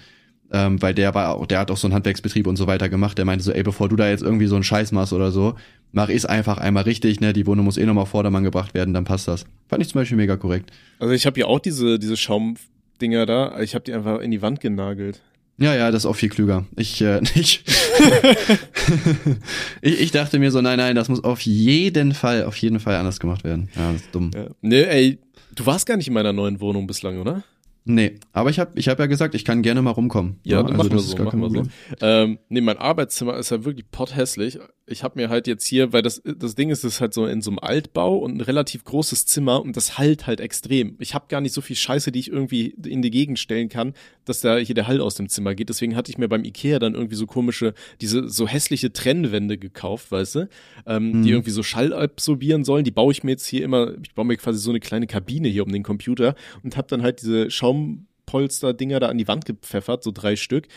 Ähm, weil der war, auch- der hat auch so einen Handwerksbetrieb und so weiter gemacht. Der meinte so, ey, bevor du da jetzt irgendwie so einen Scheiß machst oder so, mach ich's einfach einmal richtig, ne? Die Wohnung muss eh nochmal Vordermann gebracht werden, dann passt das. Fand ich zum Beispiel mega korrekt. also ich habe ja auch diese, diese Schaumdinger da, ich habe die einfach in die Wand genagelt. Ja, ja, das ist auch viel klüger. Ich, äh, ich, ich, ich dachte mir so, nein, nein, das muss auf jeden Fall, auf jeden Fall anders gemacht werden. Ja, das ist dumm. Ja. Nee, ey, du warst gar nicht in meiner neuen Wohnung bislang, oder? Nee, aber ich habe ich hab ja gesagt, ich kann gerne mal rumkommen. Ja, dann machen wir das ist so, gar machen kein wir so. Problem. Ähm, nee, mein Arbeitszimmer ist ja wirklich potthässlich. Ich habe mir halt jetzt hier, weil das das Ding ist, das ist halt so in so einem Altbau und ein relativ großes Zimmer und das halt halt extrem. Ich habe gar nicht so viel Scheiße, die ich irgendwie in die Gegend stellen kann, dass da hier der Hall aus dem Zimmer geht. Deswegen hatte ich mir beim Ikea dann irgendwie so komische, diese so hässliche Trennwände gekauft, weißt du, ähm, Mhm. die irgendwie so Schall absorbieren sollen. Die baue ich mir jetzt hier immer, ich baue mir quasi so eine kleine Kabine hier um den Computer und habe dann halt diese Schaumpolster-Dinger da an die Wand gepfeffert, so drei Stück.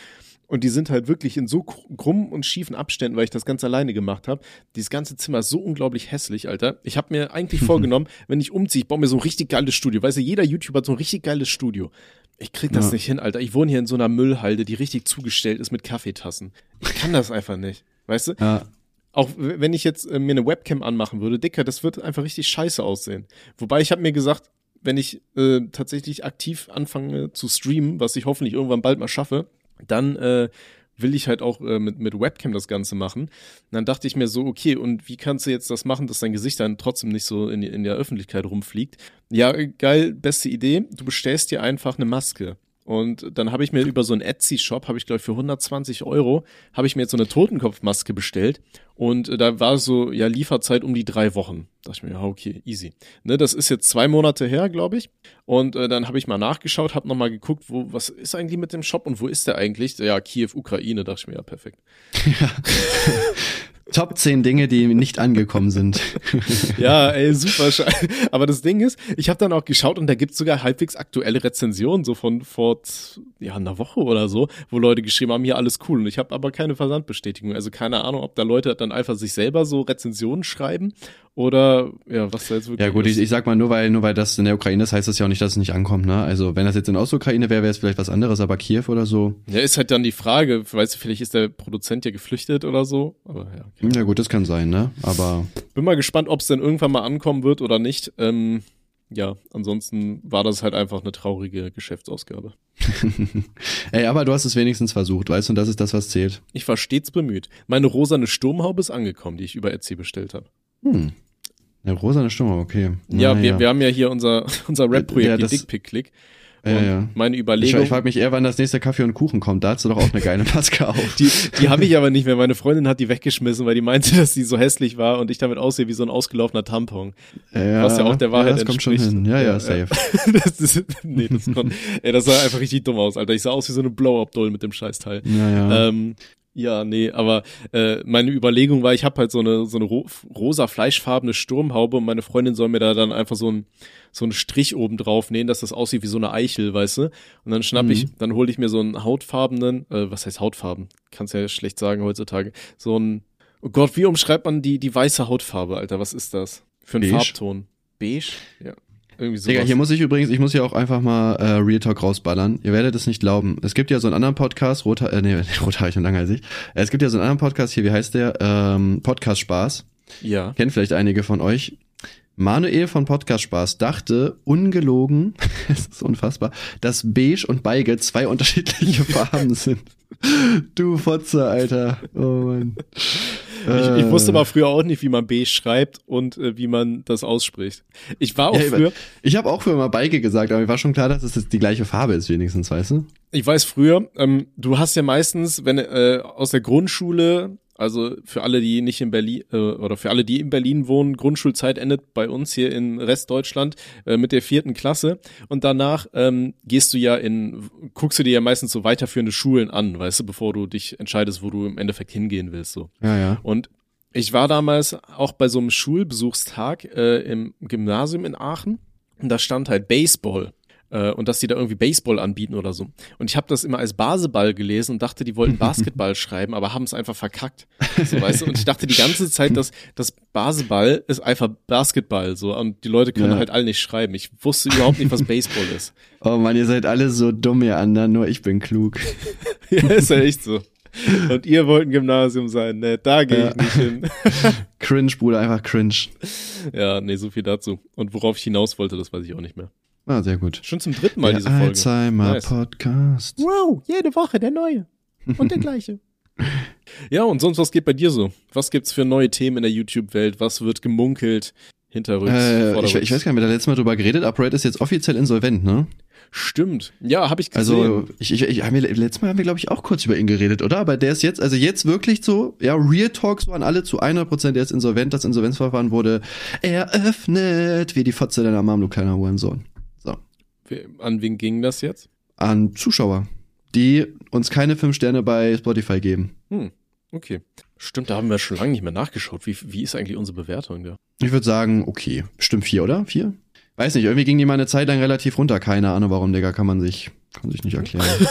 Und die sind halt wirklich in so kr- krummen und schiefen Abständen, weil ich das ganz alleine gemacht habe. Dieses ganze Zimmer ist so unglaublich hässlich, Alter. Ich habe mir eigentlich vorgenommen, wenn ich umziehe, ich baue mir so ein richtig geiles Studio. Weißt du, jeder YouTuber hat so ein richtig geiles Studio. Ich krieg das Ja. nicht hin, Alter. Ich wohne hier in so einer Müllhalde, die richtig zugestellt ist mit Kaffeetassen. Ich kann das einfach nicht. Weißt du? Ja, Auch wenn ich jetzt äh, mir eine Webcam anmachen würde, Dicker, das wird einfach richtig scheiße aussehen. Wobei ich habe mir gesagt, wenn ich äh, tatsächlich aktiv anfange zu streamen, was ich hoffentlich irgendwann bald mal schaffe, dann äh, will ich halt auch äh, mit, mit Webcam das Ganze machen. Und dann dachte ich mir so, okay, und wie kannst du jetzt das machen, dass dein Gesicht dann trotzdem nicht so in, in der Öffentlichkeit rumfliegt? Ja, geil, beste Idee. Du bestellst dir einfach eine Maske. Und dann habe ich mir über so einen Etsy-Shop, habe ich glaube ich für 120 Euro, habe ich mir jetzt so eine Totenkopfmaske bestellt. Und äh, da war so, ja, Lieferzeit um die drei Wochen. Da dachte ich mir, ja, okay, easy. Ne, das ist jetzt zwei Monate her, glaube ich. Und äh, dann habe ich mal nachgeschaut, habe nochmal geguckt, wo, was ist eigentlich mit dem Shop und wo ist der eigentlich? Ja, Kiew, Ukraine, dachte ich mir, ja, perfekt. Top 10 Dinge, die nicht angekommen sind. ja, ey, super. Aber das Ding ist, ich habe dann auch geschaut und da gibt's sogar halbwegs aktuelle Rezensionen, so von vor ja, einer Woche oder so, wo Leute geschrieben haben, hier alles cool. Und ich habe aber keine Versandbestätigung. Also keine Ahnung, ob da Leute dann einfach sich selber so Rezensionen schreiben oder ja, was da jetzt wirklich Ja gut, ich, ich sag mal, nur weil, nur weil das in der Ukraine ist, heißt das ja auch nicht, dass es nicht ankommt, ne? Also wenn das jetzt in Ostukraine wäre, wäre es vielleicht was anderes, aber Kiew oder so. Ja, ist halt dann die Frage, weißt du, vielleicht ist der Produzent ja geflüchtet oder so. Aber ja. Ja gut, das kann sein, ne? Aber Bin mal gespannt, ob es denn irgendwann mal ankommen wird oder nicht. Ähm, ja, ansonsten war das halt einfach eine traurige Geschäftsausgabe. ey, aber du hast es wenigstens versucht, weißt du, und das ist das, was zählt. Ich war stets bemüht. Meine rosane Sturmhaube ist angekommen, die ich über Etsy bestellt habe. Hm. Ja, rosane Stimme, okay. Ja, Na wir, wir haben ja hier unser, unser Ja, Rap-Projekt, das- die Dickpick-Click. Ja, ja. meine Ich, Überlegung, ich frage mich eher, wann das nächste Kaffee und Kuchen kommt. Da hast du doch auch eine geile Maske auf. die, die habe ich aber nicht mehr. Meine Freundin hat die weggeschmissen, weil die meinte, dass die so hässlich war und ich damit aussehe wie so ein ausgelaufener Tampon. ja, was ja auch der Wahrheit ja, das kommt schon entspricht. hin. Ja, ja, safe. das ist, nee, das, kon, ey, das sah einfach richtig dumm aus, Alter. Ich sah aus wie so eine Blow-Up-Doll mit dem Scheißteil. Ja, ja. Ähm, ja, nee, aber äh, meine Überlegung war, ich habe halt so eine so eine ro rosa fleischfarbene Sturmhaube und meine Freundin soll mir da dann einfach so ein so einen Strich oben drauf nähen, dass das aussieht wie so eine Eichel, weißt du? Und dann schnapp ich, dann hole ich mir so einen hautfarbenen, äh, was heißt Hautfarben? Kannst ja schlecht sagen heutzutage. So ein Oh Gott, wie umschreibt man die die weiße Hautfarbe, Alter? Was ist das? Für einen Beige? Farbton? Beige? Ja. Irgendwie so. Digga, hier muss ich übrigens, ich muss hier auch einfach mal äh, Real Talk rausballern. Ihr werdet es nicht glauben. Es gibt ja so einen anderen Podcast, Rothaar, äh, nee, rothaarig und langhalsig. Es gibt ja so einen anderen Podcast hier, wie heißt der? Ähm, Podcast Spaß. ja. Kennen vielleicht einige von euch. Manuel von Podcast Spaß dachte, ungelogen, es ist unfassbar, dass Beige und Beige zwei unterschiedliche Farben sind. Du Fotze, Alter. Oh Mann. Ich, ich wusste Äh, mal früher auch nicht, wie man B schreibt und äh, wie man das ausspricht. Ich war auch ja, früher, Ich habe auch früher mal Beige gesagt, aber mir war schon klar, dass es jetzt die gleiche Farbe ist, wenigstens, weißt du? ich weiß früher, ähm, du hast ja meistens, wenn äh, aus der Grundschule, also für alle, die nicht in Berlin äh, oder für alle, die in Berlin wohnen, Grundschulzeit endet bei uns hier in Restdeutschland äh, mit der vierten Klasse und danach ähm, gehst du ja in, guckst du dir ja meistens so weiterführende Schulen an, weißt du, bevor du dich entscheidest, wo du im Endeffekt hingehen willst, so. Ja, ja. Und ich war damals auch bei so einem Schulbesuchstag äh, im Gymnasium in Aachen und da stand halt Baseball. Äh, und dass die da irgendwie Baseball anbieten oder so. Und ich habe das immer als Baseball gelesen und dachte, die wollten Basketball schreiben, aber haben es einfach verkackt. So, weißt du? Und ich dachte die ganze Zeit, dass das Baseball ist einfach Basketball so und die Leute können Ja. halt alle nicht schreiben. Ich wusste überhaupt nicht, was Baseball ist. Oh Mann, ihr seid alle so dumm, ihr anderen, nur ich bin klug. ja, ist ja echt so. Und ihr wollt ein Gymnasium sein, ne? Da gehe Ja. ich nicht hin. Cringe, Bruder, einfach cringe. Ja, nee, so viel dazu. Und worauf ich hinaus wollte, das weiß ich auch nicht mehr. Ah, sehr gut. Schon zum dritten Mal Der diese Folge. Alzheimer Nice. Podcast. Wow, jede Woche der neue. Und der gleiche. ja, und sonst, was geht bei dir so? Was gibt's für neue Themen in der YouTube-Welt? Was wird gemunkelt? Hinterrücks, Äh, ich, ich weiß gar nicht, wir haben da letztes Mal drüber geredet. UpRate ist jetzt offiziell insolvent, ne? Stimmt. Ja, habe ich gesehen. Also, ich, ich, ich, haben wir, letztes Mal haben wir, glaube ich, auch kurz über ihn geredet, oder? Aber der ist jetzt, also jetzt wirklich so, ja, Real Talk so an alle zu 100 Prozent, der ist insolvent. Das Insolvenzverfahren wurde eröffnet. Wie die Fotze deiner Mom, du kleiner Hurensohn. An wen ging das jetzt? An Zuschauer, die uns keine fünf Sterne bei Spotify geben. Hm, okay. Stimmt, da haben wir schon lange nicht mehr nachgeschaut. Wie, wie ist eigentlich unsere Bewertung da? Ich würde sagen, okay. Bestimmt vier, oder? Vier? Weiß nicht, irgendwie ging die mal eine Zeit lang relativ runter. Keine Ahnung warum, Digga, kann man sich, kann sich nicht erklären.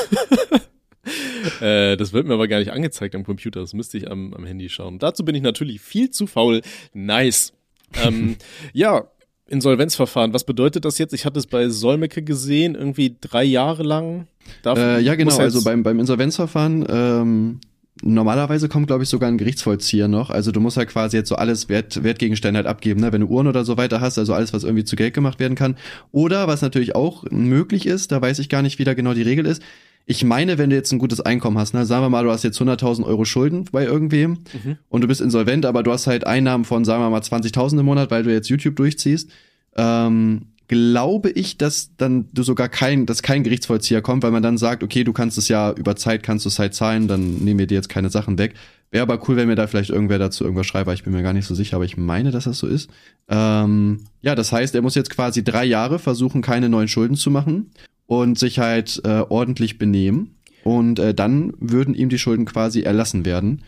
Äh, das wird mir aber gar nicht angezeigt am Computer. Das müsste ich am, am Handy schauen. Dazu bin ich natürlich viel zu faul. Nice. Ähm, ja, Insolvenzverfahren. Was bedeutet das jetzt? Ich hatte es bei Solmecke gesehen, irgendwie drei Jahre lang. Darf, Äh, ja, genau. Also beim, beim Insolvenzverfahren, ähm, normalerweise kommt, glaube ich, sogar ein Gerichtsvollzieher noch. Also du musst halt quasi jetzt so alles Wert, Wertgegenstände halt abgeben, ne? wenn du Uhren oder so weiter hast, also alles, was irgendwie zu Geld gemacht werden kann. Oder was natürlich auch möglich ist, da weiß ich gar nicht, wie da genau die Regel ist. Ich meine, wenn du jetzt ein gutes Einkommen hast, ne, sagen wir mal, du hast jetzt 100.000 Euro Schulden bei irgendwem Mhm. und du bist insolvent, aber du hast halt Einnahmen von, sagen wir mal, 20.000 im Monat, weil du jetzt YouTube durchziehst, ähm, glaube ich, dass dann du sogar kein, dass kein Gerichtsvollzieher kommt, weil man dann sagt, okay, du kannst es ja über Zeit, kannst du es halt zahlen, dann nehmen wir dir jetzt keine Sachen weg. Wäre aber cool, wenn mir da vielleicht irgendwer dazu irgendwas schreibt, weil ich bin mir gar nicht so sicher, aber ich meine, dass das so ist. Ähm, ja, das heißt, er muss jetzt quasi drei Jahre versuchen, keine neuen Schulden zu machen und sich halt äh, ordentlich benehmen. Und äh, dann würden ihm die Schulden quasi erlassen werden.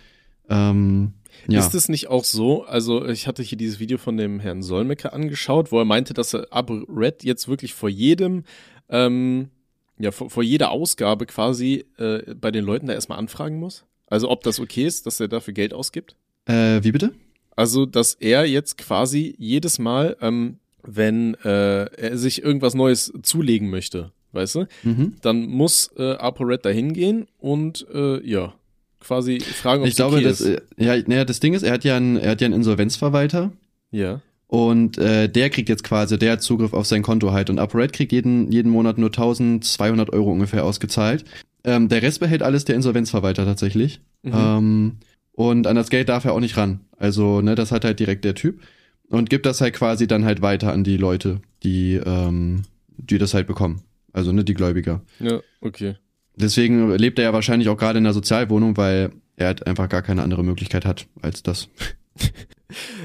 Ähm, Ja. Ist es nicht auch so, also ich hatte hier dieses Video von dem Herrn Solmecke angeschaut, wo er meinte, dass er ApoRed jetzt wirklich vor jedem, ähm, ja, vor, vor jeder Ausgabe quasi äh, bei den Leuten da erstmal anfragen muss? Also ob das okay ist, dass er dafür Geld ausgibt? Äh, wie bitte? Also, dass er jetzt quasi jedes Mal, ähm, wenn äh, er sich irgendwas Neues zulegen möchte, weißt du, Mhm. dann muss äh, ApoRed da hingehen und äh, ja, quasi fragen, ob Ich glaube, okay das, ist. äh, ja, naja, das Ding ist, er hat ja einen, er hat ja einen Insolvenzverwalter Ja. und äh, der kriegt jetzt quasi, der hat Zugriff auf sein Konto halt und UpRed kriegt jeden, jeden Monat nur 1200 Euro ungefähr ausgezahlt. Ähm, der Rest behält alles der Insolvenzverwalter tatsächlich. Mhm. Ähm, und an das Geld darf er auch nicht ran. Also, ne, das hat halt direkt der Typ. Und gibt das halt quasi dann halt weiter an die Leute, die, ähm, die das halt bekommen. Also, ne, die Gläubiger. Ja, okay. Deswegen lebt er ja wahrscheinlich auch gerade in einer Sozialwohnung, weil er halt einfach gar keine andere Möglichkeit hat als das.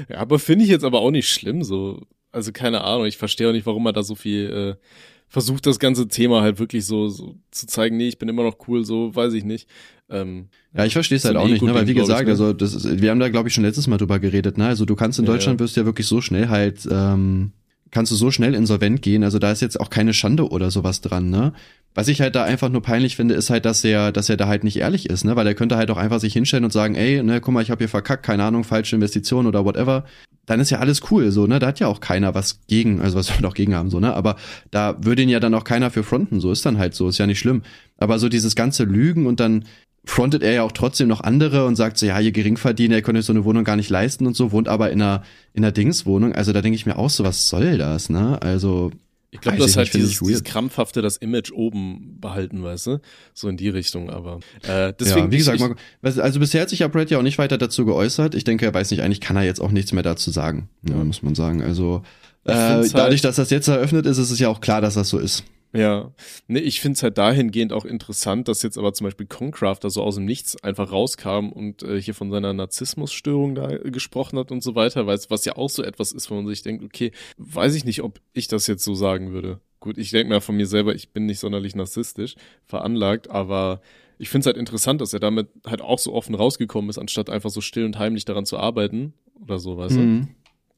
Ja, aber finde ich jetzt aber auch nicht schlimm, so. Also keine Ahnung, ich verstehe auch nicht, warum er da so viel äh, versucht, das ganze Thema halt wirklich so, so zu zeigen, nee, ich bin immer noch cool, so, weiß ich nicht. Ähm, Ja, ich verstehe es halt auch nicht, ne? weil wie gesagt, ich, ne? also das ist, wir haben da glaube ich schon letztes Mal drüber geredet, ne? Also du kannst in Ja, Deutschland wirst du ja wirklich so schnell halt ähm, kannst du so schnell insolvent gehen, also da ist jetzt auch keine Schande oder sowas dran, ne? Was ich halt da einfach nur peinlich finde, ist halt, dass er, dass er da halt nicht ehrlich ist, ne? Weil er könnte halt auch einfach sich hinstellen und sagen, ey, ne, guck mal, ich habe hier verkackt, keine Ahnung, falsche Investition oder whatever. Dann ist ja alles cool, so, ne? Da hat ja auch keiner was gegen, also was wir doch gegen haben, so, ne? Aber da würde ihn ja dann auch keiner für fronten, so ist dann halt so, ist ja nicht schlimm. Aber so dieses ganze Lügen und dann frontet er ja auch trotzdem noch andere und sagt so, ja, ihr Geringverdiener, ihr könnt euch so eine Wohnung gar nicht leisten und so, wohnt aber in einer, in einer Dingswohnung. Also da denke ich mir auch so, was soll das, ne? Also, ich glaube, das ist halt dieses, dieses krampfhafte, das Image oben behalten, weißt du? So in die Richtung, aber äh, deswegen. ja, wie gesagt, was- also bisher hat sich ja Brett ja auch nicht weiter dazu geäußert. Ich denke, er weiß nicht, eigentlich kann er jetzt auch nichts mehr dazu sagen, ja, Ja. muss man sagen. Also, äh, dadurch, halt- dass das jetzt eröffnet ist, ist es ja auch klar, dass das so ist. Ja, nee, ich find's halt dahingehend auch interessant, dass jetzt aber zum Beispiel Concrafter so aus dem Nichts einfach rauskam und äh, hier von seiner Narzissmusstörung da äh, gesprochen hat und so weiter, weil was ja auch so etwas ist, wo man sich denkt, okay, weiß ich nicht, ob ich das jetzt so sagen würde. Gut, ich denke mal von mir selber, ich bin nicht sonderlich narzisstisch veranlagt, aber ich find's halt interessant, dass er damit halt auch so offen rausgekommen ist, anstatt einfach so still und heimlich daran zu arbeiten oder so, weißt du?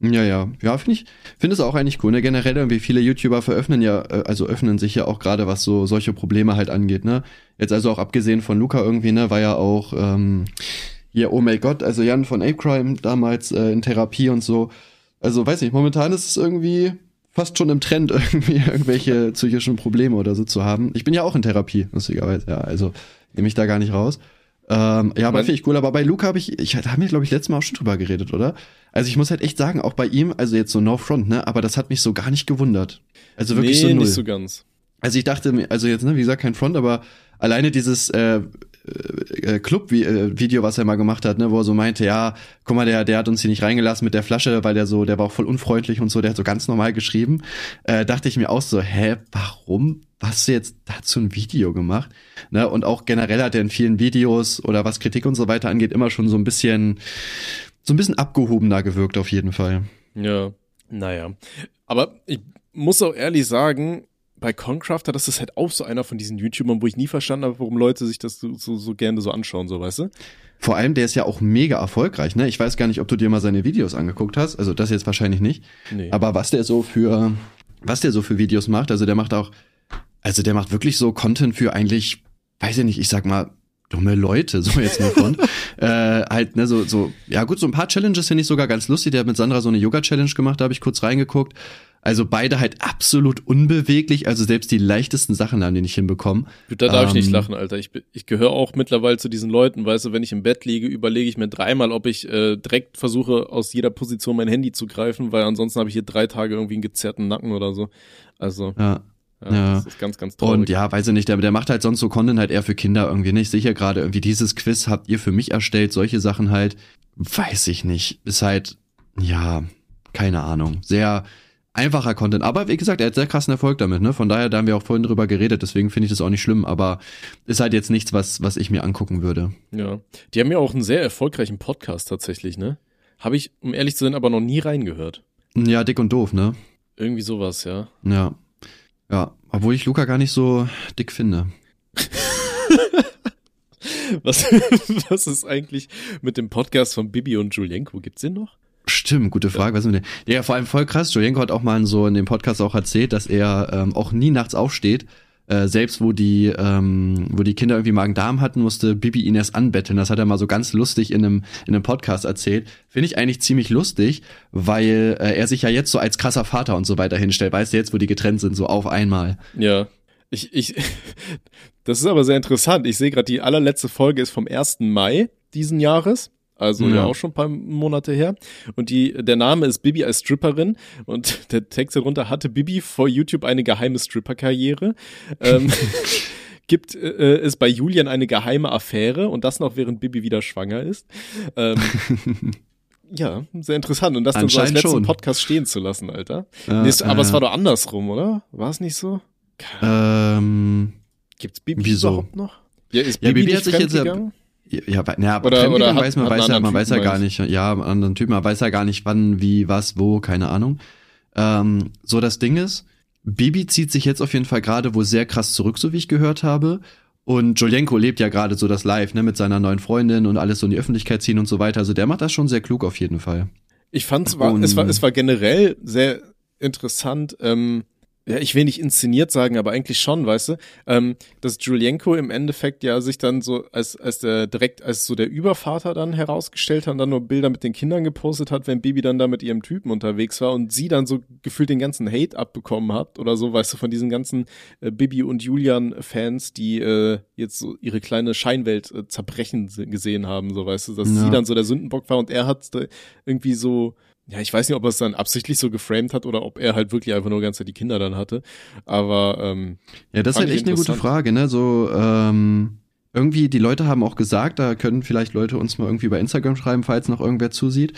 Ja, ja. Ja, finde ich, finde es auch eigentlich cool. Ne? Generell irgendwie viele YouTuber veröffnen ja, äh, also öffnen sich ja auch gerade, was so solche Probleme halt angeht, ne? Jetzt also auch abgesehen von Luca irgendwie, ne, war ja auch, ähm, hier, oh mein Gott, also Jan von Apecrime damals äh, in Therapie und so. Also weiß nicht, momentan ist es irgendwie fast schon im Trend, irgendwie irgendwelche psychischen Probleme oder so zu haben. Ich bin ja auch in Therapie, lustigerweise, ja. Also nehme ich da gar nicht raus. Ähm, ja, aber finde ich cool. Aber bei Luca habe ich, ich da haben wir, glaube ich, letztes Mal auch schon drüber geredet, oder? Also ich muss halt echt sagen, auch bei ihm, also jetzt so No Front, ne, aber das hat mich so gar nicht gewundert. Also wirklich nee, so null. nicht so ganz. Also ich dachte mir, also jetzt, ne, wie gesagt, kein Front, aber alleine dieses äh, äh, Club-Video, was er mal gemacht hat, ne, wo er so meinte, ja, guck mal, der, der hat uns hier nicht reingelassen mit der Flasche, weil der so, der war auch voll unfreundlich und so, der hat so ganz normal geschrieben. Äh, dachte ich mir auch so, hä, warum hast du jetzt dazu ein Video gemacht? Ne, und auch generell hat er in vielen Videos oder was Kritik und so weiter angeht, immer schon so ein bisschen, so ein bisschen abgehobener gewirkt auf jeden Fall. Ja, naja. Aber ich muss auch ehrlich sagen, bei Concrafter, das ist halt auch so einer von diesen YouTubern, wo ich nie verstanden habe, warum Leute sich das so, so, so gerne so anschauen, so weißt du? Vor allem, der ist ja auch mega erfolgreich, ne? Ich weiß gar nicht, ob du dir mal seine Videos angeguckt hast. Also das jetzt wahrscheinlich nicht. Nee. Aber was der so für, was der so für Videos macht, also der macht auch, also der macht wirklich so Content für eigentlich, weiß ich nicht, ich sag mal, dumme Leute, so jetzt nur von. äh, halt, ne, so, so, ja gut, so ein paar Challenges finde ich sogar ganz lustig. Der hat mit Sandra so eine Yoga-Challenge gemacht, da habe ich kurz reingeguckt. Also beide halt absolut unbeweglich, also selbst die leichtesten Sachen haben die nicht hinbekommen. Da darf ich nicht Ähm, lachen, Alter. Ich, ich gehöre auch mittlerweile zu diesen Leuten, weißt du, wenn ich im Bett liege, überlege ich mir dreimal, ob ich äh, direkt versuche, aus jeder Position mein Handy zu greifen, weil ansonsten habe ich hier drei Tage irgendwie einen gezerrten Nacken oder so. Also, Ja. ja, Ja. das ist ganz, ganz traurig. Und ja, weiß ich nicht, der, der macht halt sonst so Content halt eher für Kinder irgendwie nicht. Sicher gerade irgendwie dieses Quiz habt ihr für mich erstellt, solche Sachen halt, weiß ich nicht. Ist halt, ja, keine Ahnung. Sehr einfacher Content. Aber wie gesagt, er hat sehr krassen Erfolg damit, ne? Von daher, da haben wir auch vorhin drüber geredet, deswegen finde ich das auch nicht schlimm, aber ist halt jetzt nichts, was, was ich mir angucken würde. Ja. Die haben ja auch einen sehr erfolgreichen Podcast tatsächlich, ne? Habe ich, um ehrlich zu sein, aber noch nie reingehört. Ja, dick und doof, ne? Irgendwie sowas, ja. Ja. Ja, obwohl ich Luca gar nicht so dick finde. Was, was ist eigentlich mit dem Podcast von Bibi und Julienko? Gibt's den noch? Stimmt, gute Frage. Was mit? Ja, vor allem voll krass. Julienko hat auch mal so in dem Podcast auch erzählt, dass er ähm, auch nie nachts aufsteht. Äh, selbst wo die, ähm, wo die Kinder irgendwie Magen-Darm hatten, musste Bibi ihn erst anbetteln. Das hat er mal so ganz lustig in einem, in einem Podcast erzählt. Finde ich eigentlich ziemlich lustig, weil äh, er sich ja jetzt so als krasser Vater und so weiter hinstellt. Weißt du jetzt, wo die getrennt sind, so auf einmal. Ja. Ich, ich, das ist aber sehr interessant. Ich sehe gerade, die allerletzte Folge ist vom 1. Mai diesen Jahres. Also ja. ja. auch schon ein paar Monate her. Und die, der Name ist Bibi als Stripperin und der Text darunter hatte Bibi vor YouTube eine geheime Stripper-Karriere. ähm, gibt äh, es bei Julian eine geheime Affäre und das noch während Bibi wieder schwanger ist. Ähm, ja, sehr interessant. Und das dann so als letzten schon. Podcast stehen zu lassen, Alter. Ja, nee, aber äh, es war doch andersrum, oder? War es nicht so? Ähm, Gibt's Bibi wieso? überhaupt noch? Ja, ist Bibi, ja, Bibi hat sich jetzt ja, ja, ja, oder, oder weiß man, weiß ja, man weiß ja gar nicht, ja, anderen Typen, man weiß ja gar nicht, wann, wie, was, wo, keine Ahnung. Ähm, so das Ding ist, Bibi zieht sich jetzt auf jeden Fall gerade wohl sehr krass zurück, so wie ich gehört habe. Und Jolenko lebt ja gerade so das Live, ne, mit seiner neuen Freundin und alles so in die Öffentlichkeit ziehen und so weiter. Also der macht das schon sehr klug auf jeden Fall. Ich fand es war, es war, es war generell sehr interessant, ähm, ja, ich will nicht inszeniert sagen, aber eigentlich schon, weißt du, ähm, dass Julienko im Endeffekt ja sich dann so als, als der direkt als so der Übervater dann herausgestellt hat und dann nur Bilder mit den Kindern gepostet hat, wenn Bibi dann da mit ihrem Typen unterwegs war und sie dann so gefühlt den ganzen Hate abbekommen hat oder so, weißt du, von diesen ganzen äh, Bibi und Julian-Fans, die äh, jetzt so ihre kleine Scheinwelt äh, zerbrechen gesehen haben, so weißt du, dass ja. sie dann so der Sündenbock war und er hat irgendwie so ja, ich weiß nicht, ob er es dann absichtlich so geframed hat oder ob er halt wirklich einfach nur ganz die Kinder dann hatte. Aber ähm, ja, das ist halt echt eine gute Frage, ne? So ähm, irgendwie die Leute haben auch gesagt, da können vielleicht Leute uns mal irgendwie bei Instagram schreiben, falls noch irgendwer zusieht.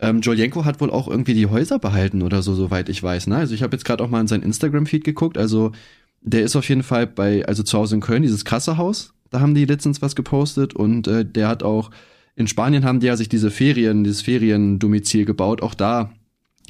Ähm, Joljenko hat wohl auch irgendwie die Häuser behalten oder so, soweit ich weiß. Ne? Also ich habe jetzt gerade auch mal in sein Instagram-Feed geguckt. Also der ist auf jeden Fall bei, also zu Hause in Köln, dieses krasse Haus. Da haben die letztens was gepostet und äh, der hat auch in Spanien haben die ja sich diese Ferien, dieses Feriendomizil gebaut. Auch da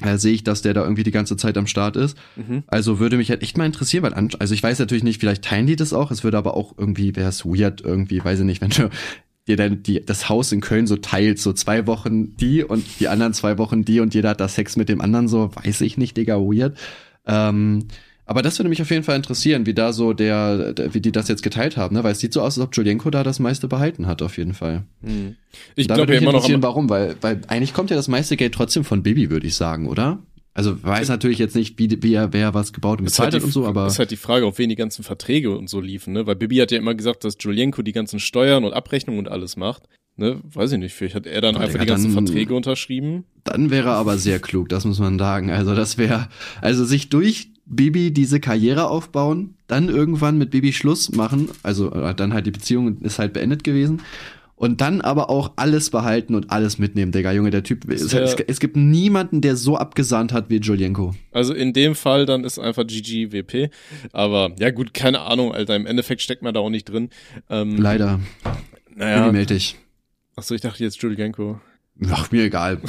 äh, sehe ich, dass der da irgendwie die ganze Zeit am Start ist. Mhm. Also würde mich halt echt mal interessieren, weil, also ich weiß natürlich nicht, vielleicht teilen die das auch. Es würde aber auch irgendwie, wäre es weird irgendwie, weiß ich nicht, wenn du dir dann die, das Haus in Köln so teilt, so zwei Wochen die und die anderen zwei Wochen die und jeder hat da Sex mit dem anderen, so weiß ich nicht, Digga, weird. Ähm, aber das würde mich auf jeden Fall interessieren, wie da so der, der wie die das jetzt geteilt haben, ne? Weil es sieht so aus, als ob Julienko da das meiste behalten hat, auf jeden Fall. Hm. Ich glaube ja immer noch. Warum? Weil, weil eigentlich kommt ja das meiste Geld trotzdem von Baby, würde ich sagen, oder? Also weiß natürlich jetzt nicht, wie, wie er, wer was gebaut und bezahlt halt hat und so, aber. Ist halt die Frage, auf wen die ganzen Verträge und so liefen, ne? Weil Bibi hat ja immer gesagt, dass Julienko die ganzen Steuern und Abrechnungen und alles macht. Ne? Weiß ich nicht, vielleicht hat er dann aber einfach die ganzen dann, Verträge unterschrieben. Dann wäre er aber sehr klug, das muss man sagen. Also das wäre, also sich durch Bibi diese Karriere aufbauen, dann irgendwann mit Bibi Schluss machen, also äh, dann halt die Beziehung ist halt beendet gewesen und dann aber auch alles behalten und alles mitnehmen, Digga, Junge, der Typ, es, es, es, gibt niemanden, der so abgesahnt hat wie Julienko. Also in dem Fall dann ist einfach GGWP, aber ja gut, keine Ahnung, Alter, im Endeffekt steckt man da auch nicht drin. Ähm, Leider. Naja. Dich. Achso, ich dachte jetzt Julienko. Ach, mir egal.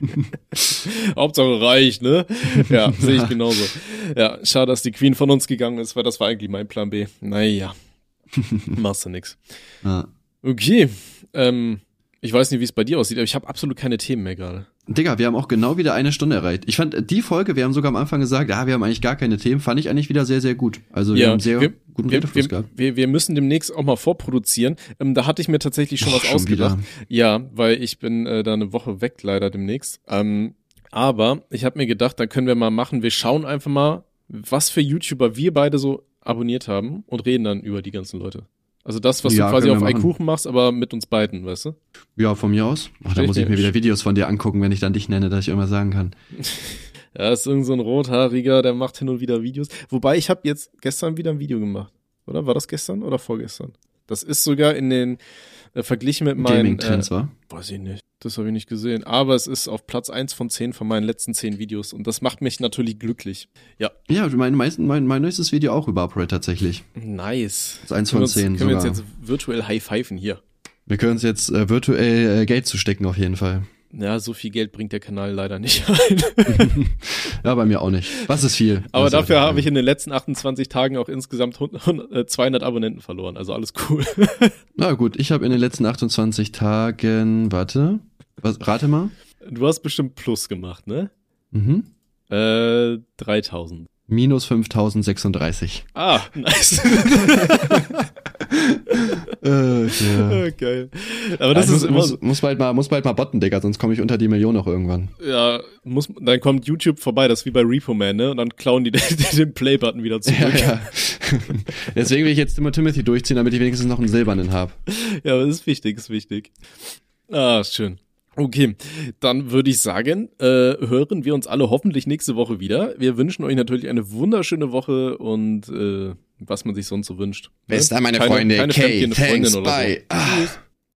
Hauptsache reich, ne? Ja, sehe ich genauso. Ja, schade, dass die Queen von uns gegangen ist, weil das war eigentlich mein Plan B. Naja, machst du nix. Ja. Okay, ähm, ich weiß nicht, wie es bei dir aussieht, aber ich habe absolut keine Themen mehr gerade. Digga, wir haben auch genau wieder eine Stunde erreicht. Ich fand die Folge, wir haben sogar am Anfang gesagt, ja, wir haben eigentlich gar keine Themen, fand ich eigentlich wieder sehr, sehr gut. Also wir ja, haben sehr wir, guten wir, Redefluss gehabt. Wir, wir müssen demnächst auch mal vorproduzieren. Ähm, da hatte ich mir tatsächlich schon Och, was schon ausgedacht. Wieder. Ja, weil ich bin äh, da eine Woche weg leider demnächst. Ähm, aber ich habe mir gedacht, da können wir mal machen, wir schauen einfach mal, was für YouTuber wir beide so abonniert haben und reden dann über die ganzen Leute. Also das, was ja, du quasi auf Eikuchen machst, aber mit uns beiden, weißt du? Ja, von mir aus. Ach, da muss ich mir wieder Videos von dir angucken, wenn ich dann dich nenne, dass ich irgendwas sagen kann. ja, ist irgend so ein rothaariger, der macht hin und wieder Videos. Wobei ich habe jetzt gestern wieder ein Video gemacht. Oder war das gestern oder vorgestern? Das ist sogar in den äh, verglichen mit meinen Gaming-Trends, äh, war? Weiß ich nicht. Das habe ich nicht gesehen. Aber es ist auf Platz eins von zehn von meinen letzten zehn Videos und das macht mich natürlich glücklich. Ja. Ja, mein, mein, mein neuestes Video auch über Upright tatsächlich. Nice. Das ist eins von uns, zehn. Können sogar. wir uns jetzt virtuell high-pfeifen hier? Wir können uns jetzt äh, virtuell äh, Geld zustecken auf jeden Fall. Ja, so viel Geld bringt der Kanal leider nicht ein. ja, bei mir auch nicht. Was ist viel? Aber Was dafür habe ich in den letzten 28 Tagen auch insgesamt 100, 200 Abonnenten verloren. Also alles cool. Na gut, ich habe in den letzten 28 Tagen, warte, was, rate mal. Du hast bestimmt Plus gemacht, ne? Mhm. Äh, 3000. Minus 5036. Ah, nice. Äh, ja. Geil. Aber das ja, ist muss, immer muss, muss bald mal, muss bald mal botten, Digga, sonst komme ich unter die Million noch irgendwann. Ja, muss, dann kommt YouTube vorbei, das ist wie bei Repo Man, ne? Und dann klauen die den, den Play-Button wieder zurück. Ja, ja. Deswegen will ich jetzt immer Timothy durchziehen, damit ich wenigstens noch einen silbernen habe. Ja, aber das ist wichtig, ist wichtig. Ah, schön. Okay, dann würde ich sagen, äh, hören wir uns alle hoffentlich nächste Woche wieder. Wir wünschen euch natürlich eine wunderschöne Woche und äh, was man sich sonst so wünscht. Wer ist da meine Keine- Freunde? keine Kay, Freundin thanks, oder so. bye. Ah.